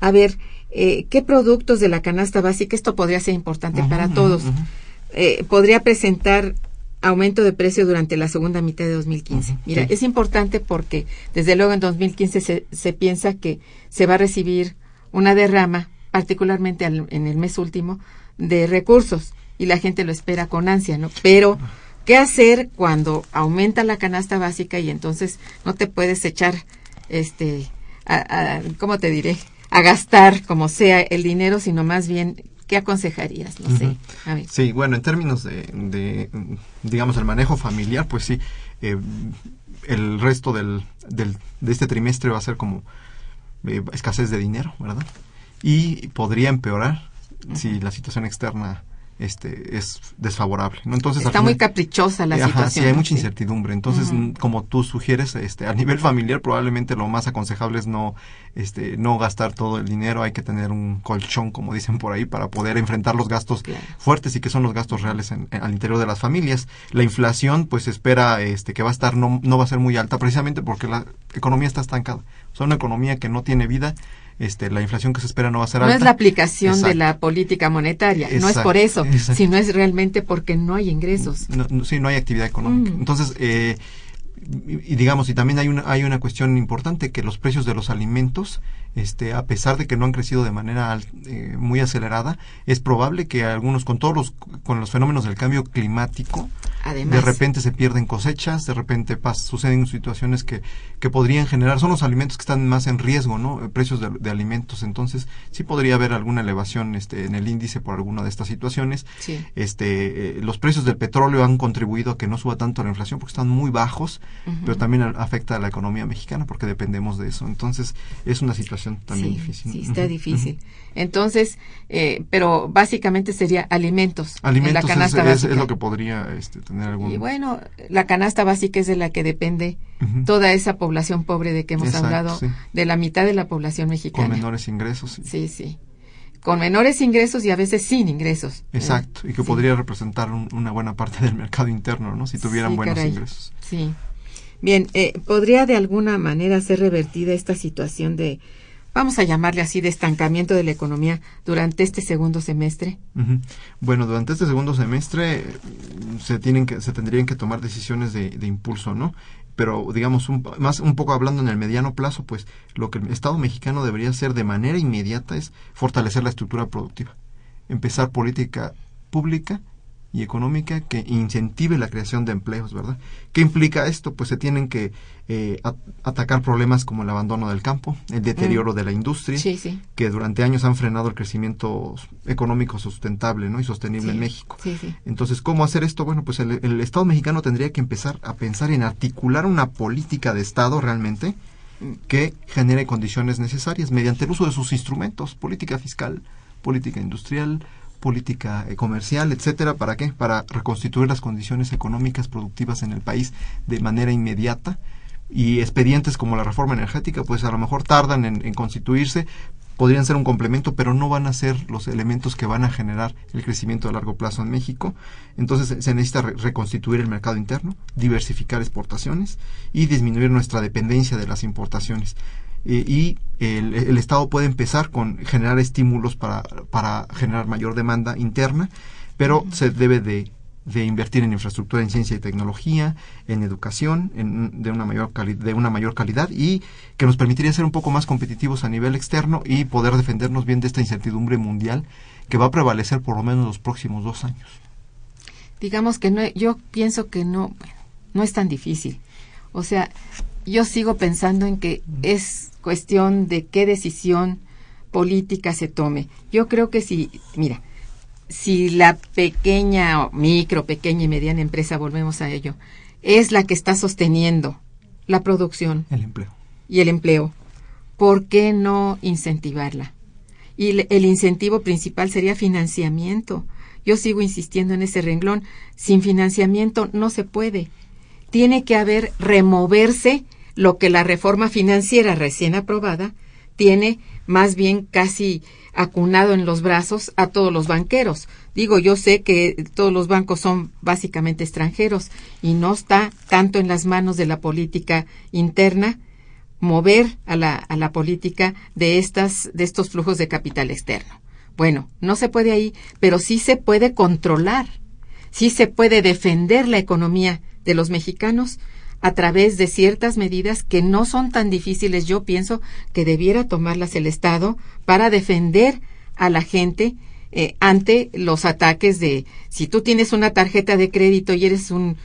A: a ver, eh, ¿qué productos de la canasta básica? Esto podría ser importante para todos. Eh, podría presentar aumento de precio durante la segunda mitad de 2015. Mira, es importante porque desde luego en 2015 se, se piensa que se va a recibir una derrama, particularmente en el mes último, de recursos y la gente lo espera con ansia, ¿no? Pero, ¿qué hacer cuando aumenta la canasta básica y entonces no te puedes echar, este, a, ¿cómo te diré? A gastar como sea el dinero, sino más bien ¿Qué aconsejarías? No sé.
B: Sí, bueno, en términos de, digamos, el manejo familiar, pues sí, eh, el resto del, del, de este trimestre va a ser como eh, escasez de dinero, ¿verdad? Y podría empeorar si la situación externa este es desfavorable ¿no? entonces
A: está muy caprichosa la situación
B: sí hay mucha incertidumbre. Entonces como tú sugieres este a nivel familiar probablemente lo más aconsejable es no este no gastar todo el dinero. Hay que tener un colchón como dicen por ahí para poder enfrentar los gastos fuertes y que son los gastos reales en, al interior de las familias. La inflación pues espera este que va a estar no no va a ser muy alta precisamente porque la economía está estancada. Es una economía que no tiene vida este, la inflación que se espera no va a ser alta.
A: No es la aplicación de la política monetaria, no es por eso, sino es realmente porque no hay ingresos.
B: No, sí, no hay actividad económica. Mm. Entonces, eh, y, digamos, y también hay una, hay una cuestión importante que los precios de los alimentos, este, a pesar de que no han crecido de manera eh, muy acelerada, es probable que algunos, con todos los, con los fenómenos del cambio climático, de repente se pierden cosechas, de repente suceden situaciones que, que podrían generar, son los alimentos que están más en riesgo, ¿no? Eh, precios de, alimentos, entonces sí podría haber alguna elevación este, en el índice por alguna de estas situaciones. Este, eh, los precios del petróleo han contribuido a que no suba tanto la inflación porque están muy bajos, pero también afecta a la economía mexicana porque dependemos de eso. Entonces es una situación también difícil.
A: Sí, está difícil. Entonces, eh, pero básicamente sería alimentos.
B: Alimentos la canasta es, es, lo que podría este, tener algún...
A: Y bueno, la canasta básica es de la que depende toda esa población pobre de que hemos hablado, de la mitad de la población mexicana.
B: Con menores ingresos.
A: Sí, sí. Con menores ingresos y a veces sin ingresos.
B: Exacto, y que podría representar una buena parte del mercado interno, ¿no? Si tuvieran buenos ingresos.
A: Sí. Bien, eh, ¿podría de alguna manera ser revertida esta situación de vamos a llamarle así, de estancamiento de la economía durante este segundo semestre?
B: Bueno, durante este segundo semestre mm, se tienen que se tendrían que tomar decisiones de, impulso, ¿no? Pero digamos un, más un poco hablando en el mediano plazo, pues lo que el Estado mexicano debería hacer de manera inmediata es fortalecer la estructura productiva, empezar política pública y económica que incentive la creación de empleos, ¿verdad? ¿Qué implica esto? Pues se tienen que eh, atacar problemas como el abandono del campo, el deterioro mm. de la industria, que durante años han frenado el crecimiento económico sustentable ¿no? y sostenible en México. Entonces, ¿cómo hacer esto? Bueno, pues el, el, Estado mexicano tendría que empezar a pensar en articular una política de Estado realmente mm. que genere condiciones necesarias mediante el uso de sus instrumentos, política fiscal, política industrial, política eh, comercial, etcétera, ¿para qué? Para reconstituir las condiciones económicas productivas en el país de manera inmediata y expedientes como la reforma energética, pues a lo mejor tardan en, constituirse, podrían ser un complemento, pero no van a ser los elementos que van a generar el crecimiento a largo plazo en México. Entonces se necesita reconstituir el mercado interno, diversificar exportaciones y disminuir nuestra dependencia de las importaciones. Eh, y el, Estado puede empezar con generar estímulos para, para generar mayor demanda interna, pero se debe de, de, invertir en infraestructura, en ciencia y tecnología, en educación, en, de, una mayor de una mayor calidad y que nos permitiría ser un poco más competitivos a nivel externo y poder defendernos bien de esta incertidumbre mundial que va a prevalecer por lo menos los próximos dos años.
A: Digamos que no, yo pienso que no, no es tan difícil. O sea, yo sigo pensando en que es cuestión de qué decisión política se tome. Yo creo que si, mira, si la pequeña, micro, pequeña y mediana empresa, volvemos a ello, es la que está sosteniendo la producción.
B: El empleo.
A: Y el empleo. ¿Por qué no incentivarla? Y el incentivo principal sería financiamiento. Yo sigo insistiendo en ese renglón. Sin financiamiento no se puede. Tiene que haber removerse lo que la reforma financiera recién aprobada tiene más bien casi acunado en los brazos a todos los banqueros. Digo, yo sé que todos los bancos son básicamente extranjeros y no está tanto en las manos de la política interna mover a la, a la política de estas de estos flujos de capital externo. Bueno, no se puede ahí, pero sí se puede controlar, sí se puede defender la economía de los mexicanos a través de ciertas medidas que no son tan difíciles, yo pienso que debiera tomarlas el Estado para defender a la gente eh, ante los ataques de si tú tienes una tarjeta de crédito y eres un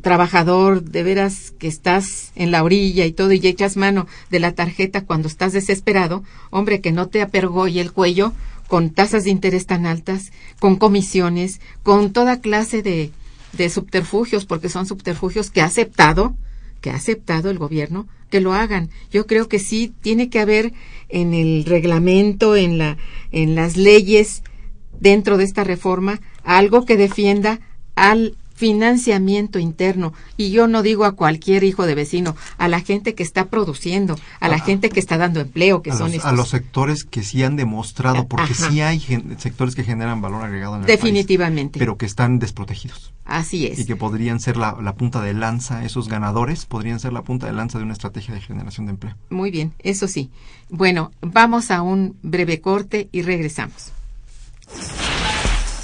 A: trabajador de veras que estás en la orilla y todo y echas mano de la tarjeta cuando estás desesperado, hombre que no te apergolle el cuello con tasas de interés tan altas, con comisiones, con toda clase de, de subterfugios, porque son subterfugios que ha aceptado, que ha aceptado el gobierno que lo hagan. Yo creo que sí tiene que haber en el reglamento, en la, en las leyes dentro de esta reforma, algo que defienda al financiamiento interno. Y yo no digo a cualquier hijo de vecino, a la gente que está produciendo, a la
B: Ah,
A: gente que está dando empleo, que
B: a,
A: son
B: los,
A: estos.
B: a los sectores que sí han demostrado, porque
A: Ajá.
B: sí hay sectores que generan valor agregado en el país,
A: Definitivamente.
B: pero que están desprotegidos
A: Así es.
B: y que podrían ser la, la punta de lanza, esos ganadores podrían ser la punta de lanza de una estrategia de generación de empleo.
A: Muy bien, eso sí. Bueno, vamos a un breve corte y regresamos.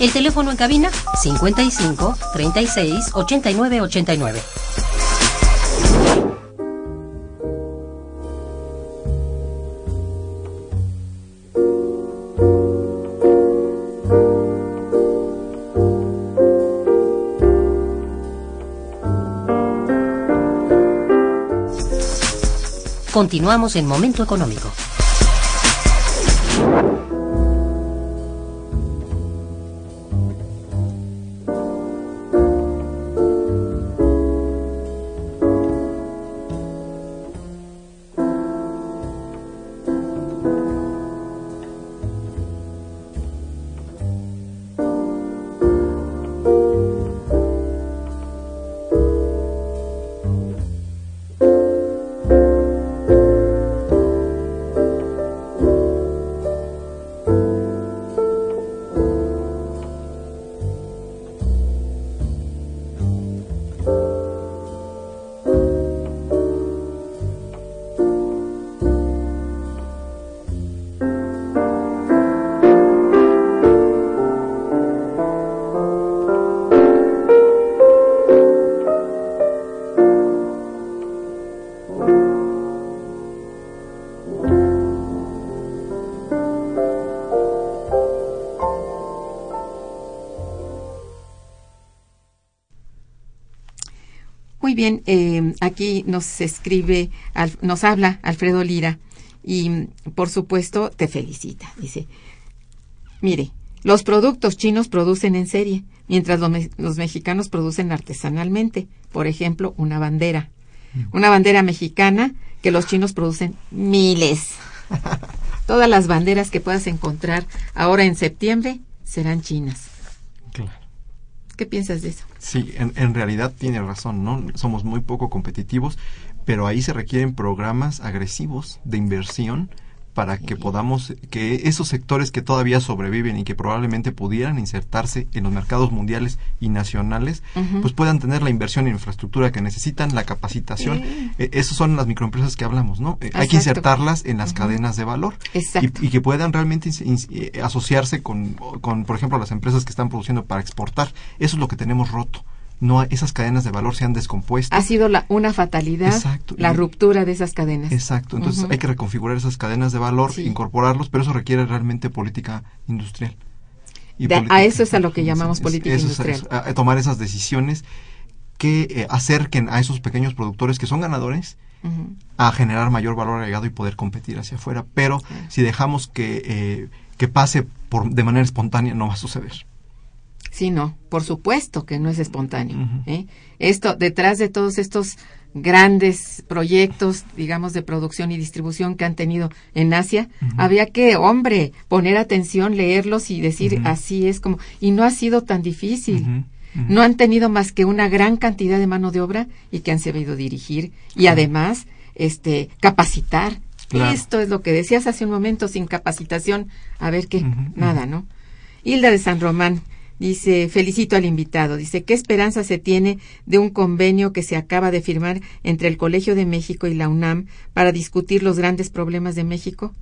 C: El teléfono en cabina 55 36 89 89. Continuamos en Momento Económico.
A: Bien, eh, aquí nos escribe, Al- nos habla Alfredo Lira y mm, por supuesto te felicita. Dice, mire, los productos chinos producen en serie, mientras los, me- los mexicanos producen artesanalmente. Por ejemplo, una bandera. Una bandera mexicana que los chinos producen miles. Todas las banderas que puedas encontrar ahora en septiembre serán chinas. ¿Qué piensas de eso?
B: Sí, en, en realidad tiene razón, ¿no? Somos muy poco competitivos, pero ahí se requieren programas agresivos de inversión para que podamos, que esos sectores que todavía sobreviven y que probablemente pudieran insertarse en los mercados mundiales y nacionales, pues puedan tener la inversión en infraestructura que necesitan, la capacitación. Eh, esas son las microempresas que hablamos, ¿no? Eh, hay que insertarlas en las cadenas de valor
A: Exacto.
B: y, y que puedan realmente eh, asociarse con, con, por ejemplo, las empresas que están produciendo para exportar. Eso es lo que tenemos roto. No esas cadenas de valor se han descompuesto.
A: Ha sido la, una fatalidad
B: Exacto.
A: la
B: Y-
A: ruptura de esas cadenas.
B: Exacto, entonces hay que reconfigurar esas cadenas de valor,
A: Sí.
B: incorporarlos, pero eso requiere realmente política industrial. Y
A: De- a
B: política-
A: eso es a lo que llamamos
B: es-
A: política
B: eso es-
A: industrial.
B: a- a tomar esas decisiones que eh, acerquen a esos pequeños productores que son ganadores a generar mayor valor agregado y poder competir hacia afuera. Pero si dejamos que, eh, que pase por, de manera espontánea, no va a suceder.
A: Sí, no, por supuesto que no es espontáneo. ¿eh? Esto, detrás de todos estos grandes proyectos, digamos, de producción y distribución que han tenido en Asia, había que, hombre, poner atención, leerlos y decir así es como, y no ha sido tan difícil. No han tenido más que una gran cantidad de mano de obra y que han sabido dirigir y además, este, capacitar.
B: Claro.
A: Esto es lo que decías hace un momento, sin capacitación, a ver qué, nada, ¿no? Hilda de San Román dice, felicito al invitado, dice, ¿qué esperanza se tiene de un convenio que se acaba de firmar entre el Colegio de México y la UNAM para discutir los grandes problemas de México?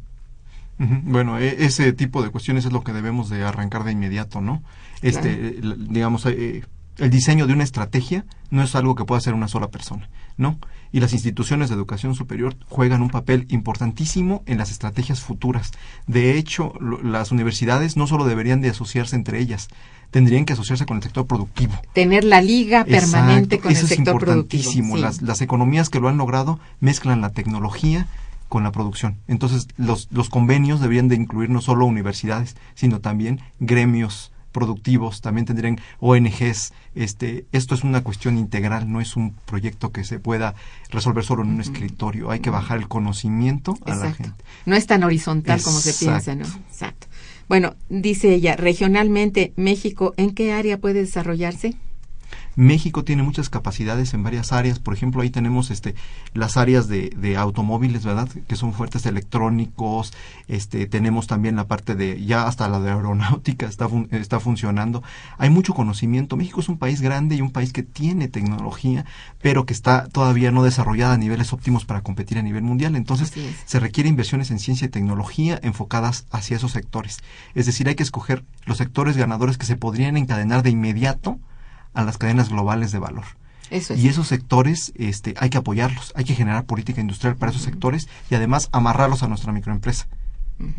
B: Bueno, e- ese tipo de cuestiones es lo que debemos de arrancar de inmediato, ¿no? Este, digamos, eh, el diseño de una estrategia no es algo que pueda hacer una sola persona, ¿no? Y las instituciones de educación superior juegan un papel importantísimo en las estrategias futuras. De hecho, lo- las universidades no solo deberían de asociarse entre ellas, tendrían que asociarse con el sector productivo.
A: Tener la liga permanente
B: Exacto,
A: con
B: eso
A: el
B: es
A: sector productivo.
B: importantísimo.
A: sí.
B: Las, las economías que lo han logrado mezclan la tecnología con la producción. Entonces, los, los convenios deberían de incluir no solo universidades, sino también gremios productivos, también tendrían ONGs. Este, esto es una cuestión integral, no es un proyecto que se pueda resolver solo en un escritorio. Hay que bajar el conocimiento a la gente.
A: No es tan horizontal como se piensa, ¿no?
B: Exacto.
A: Bueno, dice ella, regionalmente, México, ¿en qué área puede desarrollarse?
B: México tiene muchas capacidades en varias áreas. Por ejemplo, ahí tenemos este las áreas de, de automóviles, ¿verdad? Que son fuertes electrónicos. Este tenemos también la parte de ya hasta la de aeronáutica está fun- está funcionando. Hay mucho conocimiento. México es un país grande y un país que tiene tecnología, pero que está todavía no desarrollada a niveles óptimos para competir a nivel mundial. Entonces, se requiere inversiones en ciencia y tecnología enfocadas hacia esos sectores. Es decir, hay que escoger los sectores ganadores que se podrían encadenar de inmediato a las cadenas globales de valor.
A: Eso es.
B: Y esos sectores este, hay que apoyarlos, hay que generar política industrial para esos sectores y además amarrarlos a nuestra microempresa.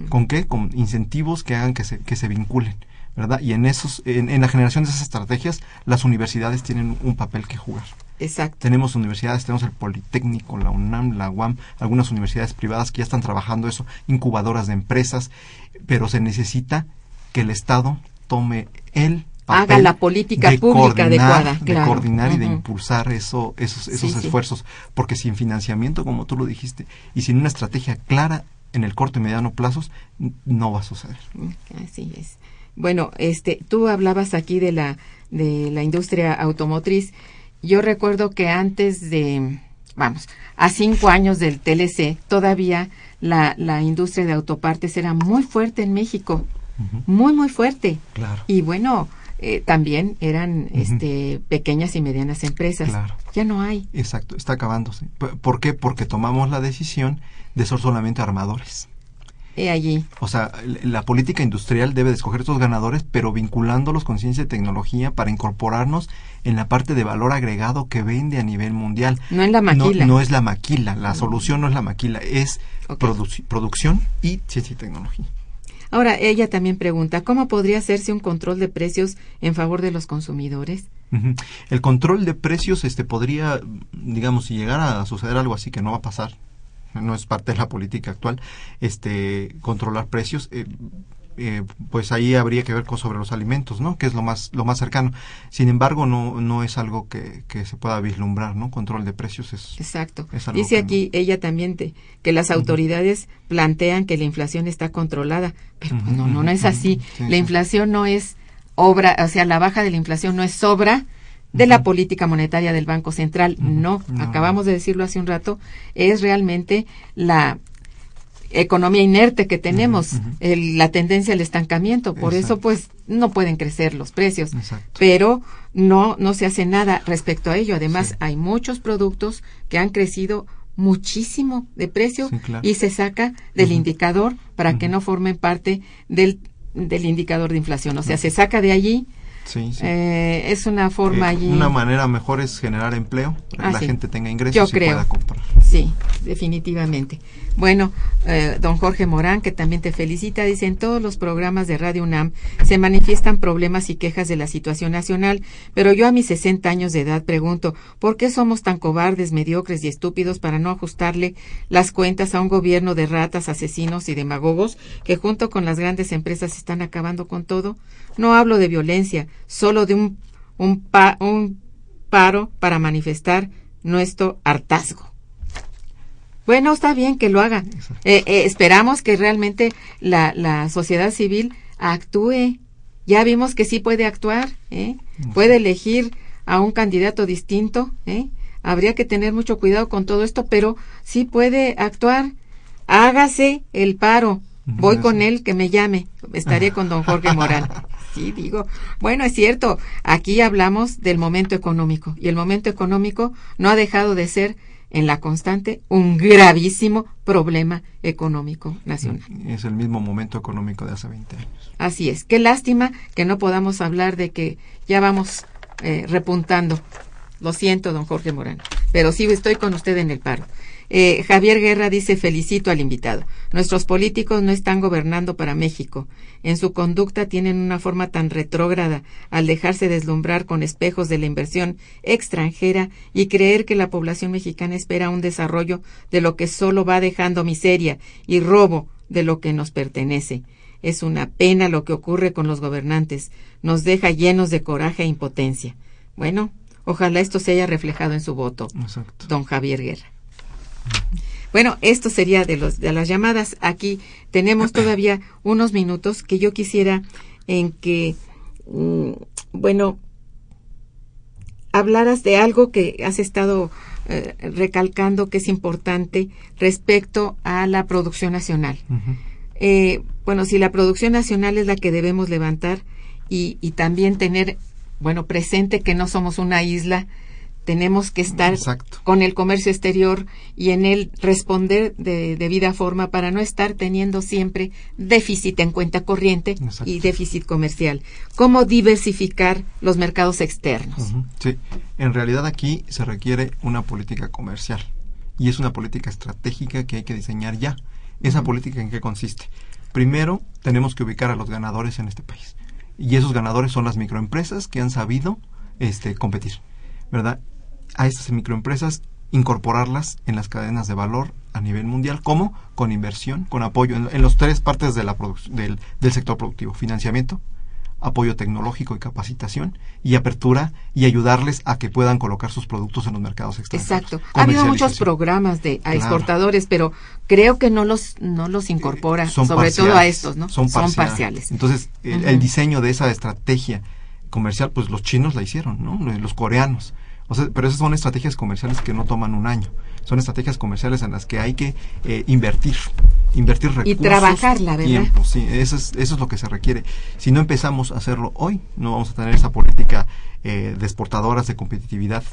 B: ¿Con qué? Con incentivos que hagan que se, que se vinculen. ¿verdad? Y en, esos, en, en la generación de esas estrategias, las universidades tienen un papel que jugar.
A: Exacto.
B: Tenemos universidades, tenemos el Politécnico, la UNAM, la UAM, algunas universidades privadas que ya están trabajando eso, incubadoras de empresas, pero se necesita que el Estado tome el
A: Haga la política
B: de
A: pública
B: coordinar,
A: adecuada,
B: de
A: claro.
B: coordinar y de impulsar eso, esos, esos
A: Sí, sí.
B: esfuerzos, porque sin financiamiento, como tú lo dijiste, y sin una estrategia clara en el corto y mediano plazos, no va a suceder.
A: Así es. Bueno, este, tú hablabas aquí de la de la industria automotriz. Yo recuerdo que antes de, vamos, a cinco años del TLC, todavía la, la industria de autopartes era muy fuerte en México, muy muy fuerte.
B: Claro.
A: Y bueno, eh, también eran este pequeñas y medianas empresas.
B: Claro.
A: Ya no hay.
B: Exacto, está acabándose. ¿Por qué? Porque tomamos la decisión de ser solamente armadores.
A: He allí.
B: O sea, la política industrial debe de escoger estos ganadores, pero vinculándolos con ciencia y tecnología para incorporarnos en la parte de valor agregado que vende a nivel mundial.
A: No en la maquila.
B: No, no es la maquila, la solución no es la maquila, es producción y ciencia y tecnología.
A: Ahora, ella también pregunta, ¿cómo podría hacerse un control de precios en favor de los consumidores?
B: El control de precios este podría, digamos, si llegara a suceder algo así que no va a pasar, no es parte de la política actual, este controlar precios, eh, eh, pues ahí habría que ver con sobre los alimentos, ¿no? Que es lo más lo más cercano. Sin embargo, no no es algo que, que se pueda vislumbrar, ¿no? Control de precios es
A: Exacto.
B: Es algo
A: Dice aquí ella también de- que las autoridades plantean que la inflación está controlada, pero pues, no, no, no es así.
B: sí,
A: la
B: sí.
A: inflación no es obra, o sea, la baja de la inflación no es obra de la política monetaria del Banco Central. No. acabamos de decirlo hace un rato, es realmente la economía inerte que tenemos, el- la tendencia al estancamiento. Por eso, pues, no pueden crecer los precios
B: Exacto.
A: pero no no se hace nada respecto a ello. Además,
B: Sí.
A: hay muchos productos que han crecido muchísimo de precio
B: Sí, claro.
A: y se saca del indicador para que no formen parte del, del indicador de inflación. O sea, se saca de allí
B: Sí, sí.
A: Eh, es una forma
B: Eh,
A: allí.
B: Una manera mejor es generar empleo, para que
A: Ah,
B: la
A: sí.
B: gente tenga ingresos
A: Yo
B: y
A: creo.
B: pueda comprar.
A: Sí, definitivamente. Bueno, eh, don Jorge Morán, que también te felicita, dice, en todos los programas de Radio UNAM se manifiestan problemas y quejas de la situación nacional, pero yo a mis 60 años de edad pregunto, ¿por qué somos tan cobardes, mediocres y estúpidos para no ajustarle las cuentas a un gobierno de ratas, asesinos y demagogos que junto con las grandes empresas están acabando con todo? No hablo de violencia, solo de un, un, pa- un paro para manifestar nuestro hartazgo. Bueno, está bien que lo haga. Eh, eh, esperamos que realmente la, la sociedad civil actúe. Ya vimos que sí puede actuar, ¿eh? puede elegir a un candidato distinto. ¿eh? Habría que tener mucho cuidado con todo esto, pero sí puede actuar. Hágase el paro. Voy con él, que me llame. Estaré con don Jorge Morán. Sí, digo. Bueno, es cierto. Aquí hablamos del momento económico. Y el momento económico no ha dejado de ser en la constante un gravísimo problema económico nacional.
B: Es el mismo momento económico de hace 20 años.
A: Así es. Qué lástima que no podamos hablar de que ya vamos eh, repuntando. Lo siento, don Jorge Morán, pero sí estoy con usted en el paro. Eh, Javier Guerra dice felicito al invitado. Nuestros políticos no están gobernando para México. En su conducta tienen una forma tan retrógrada al dejarse deslumbrar con espejos de la inversión extranjera y creer que la población mexicana espera un desarrollo de lo que solo va dejando miseria y robo de lo que nos pertenece. Es una pena lo que ocurre con los gobernantes. Nos deja llenos de coraje e impotencia. Bueno, ojalá esto se haya reflejado en su voto,
B: Exacto.
A: don Javier Guerra. Bueno, esto sería de, los, de las llamadas. Aquí tenemos todavía unos minutos que yo quisiera en que, mm, bueno, hablaras de algo que has estado eh, recalcando que es importante respecto a la producción nacional. Eh, bueno, si la producción nacional es la que debemos levantar y, y también tener, bueno, presente que no somos una isla, tenemos que estar
B: Exacto.
A: con el comercio exterior y en él responder de debida forma para no estar teniendo siempre déficit en cuenta corriente
B: Exacto.
A: y déficit comercial. ¿Cómo diversificar los mercados externos?
B: Sí, en realidad aquí se requiere una política comercial y es una política estratégica que hay que diseñar ya. ¿Esa política en qué consiste? Primero, tenemos que ubicar a los ganadores en este país y esos ganadores son las microempresas que han sabido este, competir, ¿verdad? A estas microempresas incorporarlas en las cadenas de valor a nivel mundial, como con inversión, con apoyo en, en las tres partes de la del, del sector productivo, financiamiento, apoyo tecnológico y capacitación y apertura y ayudarles a que puedan colocar sus productos en los mercados extranjeros.
A: Exacto. Ha habido muchos programas de a
B: Claro.
A: exportadores, pero creo que no los no los incorpora,
B: Son
A: sobre todo a estos, ¿no?
B: Son parciales.
A: parciales.
B: Entonces, el, el diseño de esa estrategia comercial, pues los chinos la hicieron, ¿no? Los, los coreanos. O sea, pero esas son estrategias comerciales que no toman un año. Son estrategias comerciales en las que hay que eh, invertir, invertir recursos.
A: trabajarla, ¿verdad?
B: Tiempo, sí, eso es, eso es lo que se requiere. Si no empezamos a hacerlo hoy, no vamos a tener esa política eh, de exportadoras de competitividad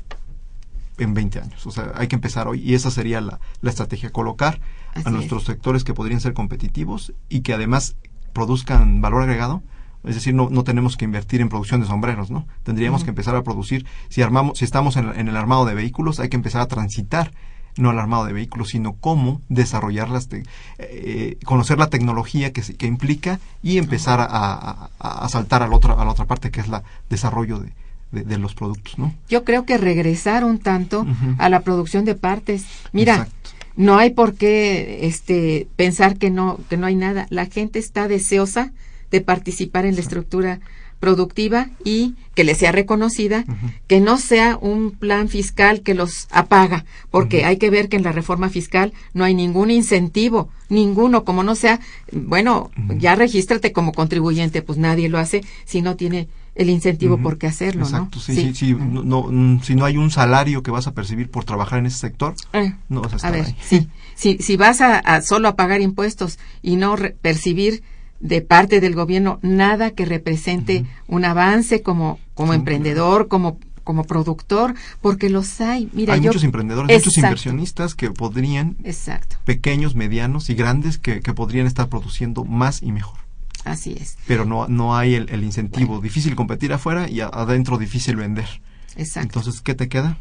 B: en 20 años. O sea, hay que empezar hoy y esa sería la, la estrategia, colocar
A: Así
B: a nuestros sectores que podrían ser competitivos y que además produzcan valor agregado. Es decir, no, no tenemos que invertir en producción de sombreros, ¿no? Tendríamos que empezar a producir, si armamos, si estamos en, en el armado de vehículos, hay que empezar a transitar no al armado de vehículos, sino cómo desarrollar las te- eh, conocer la tecnología que, que implica y empezar a, a- a- a saltar a la otra, a la otra parte que es la desarrollo de, de- de los productos, ¿no?
A: Yo creo que regresar un tanto a la producción de partes. Mira,
B: Exacto.
A: no hay por qué este pensar que no que no hay nada. La gente está deseosa de participar en la estructura productiva y que le sea reconocida, que no sea un plan fiscal que los apaga, porque hay que ver que en la reforma fiscal no hay ningún incentivo, ninguno, como no sea, bueno, ya regístrate como contribuyente, pues nadie lo hace si no tiene el incentivo por qué hacerlo,
B: Exacto,
A: ¿no?
B: sí, sí, sí, no, no, mm, si no hay un salario que vas a percibir por trabajar en ese sector,
A: Eh,
B: no vas a
A: a
B: estar
A: ver,
B: ahí.
A: sí, sí, si vas a, a solo a pagar impuestos y no re- percibir de parte del gobierno nada que represente un avance como como
B: Sí,
A: emprendedor, como como productor, porque los hay. Mira,
B: hay
A: yo
B: muchos emprendedores, muchos inversionistas que podrían,
A: Exacto.
B: pequeños, medianos y grandes, que, que podrían estar produciendo más y mejor.
A: Así es.
B: Pero no, no hay el, el incentivo. Difícil competir afuera y adentro difícil vender.
A: Exacto.
B: Entonces, ¿qué te queda?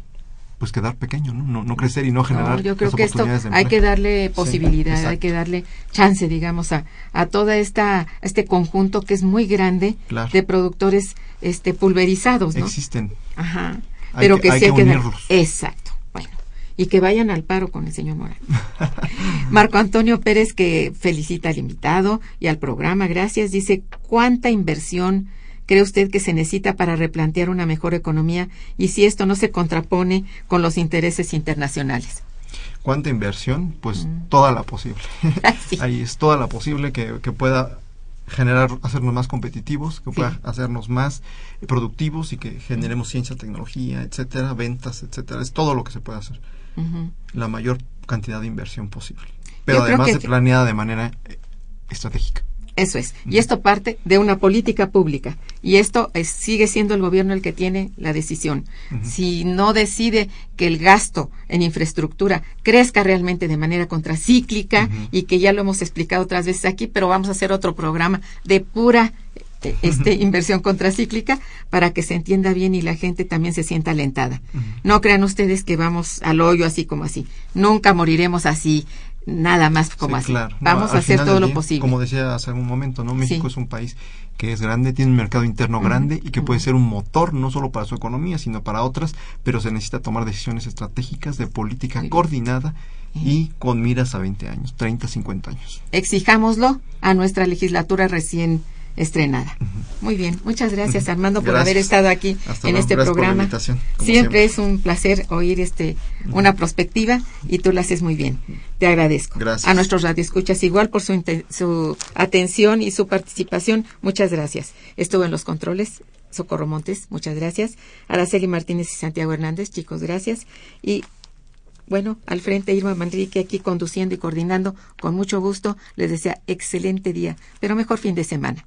B: Pues quedar pequeño, ¿no? No, no crecer y no generar
A: No, yo creo
B: las
A: que esto hay que darle
B: Sí,
A: posibilidad, hay que darle chance, digamos, a, a toda esta este conjunto que es muy grande
B: Claro.
A: de productores este pulverizados, ¿no?
B: Existen.
A: Ajá.
B: Hay
A: Pero
B: que-
A: que, sí hay
B: que
A: dar-. Exacto. Bueno, y que vayan al paro con el señor Morán. Marco Antonio Pérez que felicita al invitado y al programa, gracias. Dice, ¿cuánta inversión cree usted que se necesita para replantear una mejor economía y si esto no se contrapone con los intereses internacionales?
B: ¿Cuánta inversión? Pues toda la posible.
A: Sí.
B: Ahí es toda la posible que, que pueda generar, hacernos más competitivos, que pueda hacernos más productivos y que generemos ciencia, tecnología, etcétera, ventas, etcétera. Es todo lo que se puede hacer. La mayor cantidad de inversión posible. Pero
A: Yo
B: además
A: que
B: planeada de manera eh, estratégica.
A: Eso es. Y esto parte de una política pública. Y esto es- sigue siendo el gobierno el que tiene la decisión. Si no decide que el gasto en infraestructura crezca realmente de manera contracíclica y que ya lo hemos explicado otras veces aquí, pero vamos a hacer otro programa de pura eh, este, inversión contracíclica para que se entienda bien y la gente también se sienta alentada. No crean ustedes que vamos al hoyo así como así. Nunca moriremos así, nada más como
B: Sí,
A: así.
B: claro.
A: Vamos a hacer todo lo
B: día,
A: posible.
B: Como decía hace un momento, ¿no? México
A: Sí.
B: es un país que es grande, tiene un mercado interno grande y que puede ser un motor no solo para su economía, sino para otras, pero se necesita tomar decisiones estratégicas de política coordinada y con miras a 20 años, 30, 50 años.
A: exijámoslo a nuestra legislatura recién estrenada. Muy bien, muchas gracias Armando por
B: Gracias.
A: haber estado aquí
B: Hasta
A: en
B: luego.
A: este
B: Gracias por la
A: programa. siempre,
B: siempre.
A: es un placer oír este una perspectiva y tú la haces muy bien. Te agradezco.
B: Gracias.
A: A nuestros radioescuchas igual por su, su atención y su participación. Muchas gracias. Estuvo en los controles Socorro Montes, muchas gracias. Araceli Martínez y Santiago Hernández, chicos, gracias. Y bueno, al frente Irma Manrique aquí conduciendo y coordinando con mucho gusto. Les desea excelente día, pero mejor fin de semana.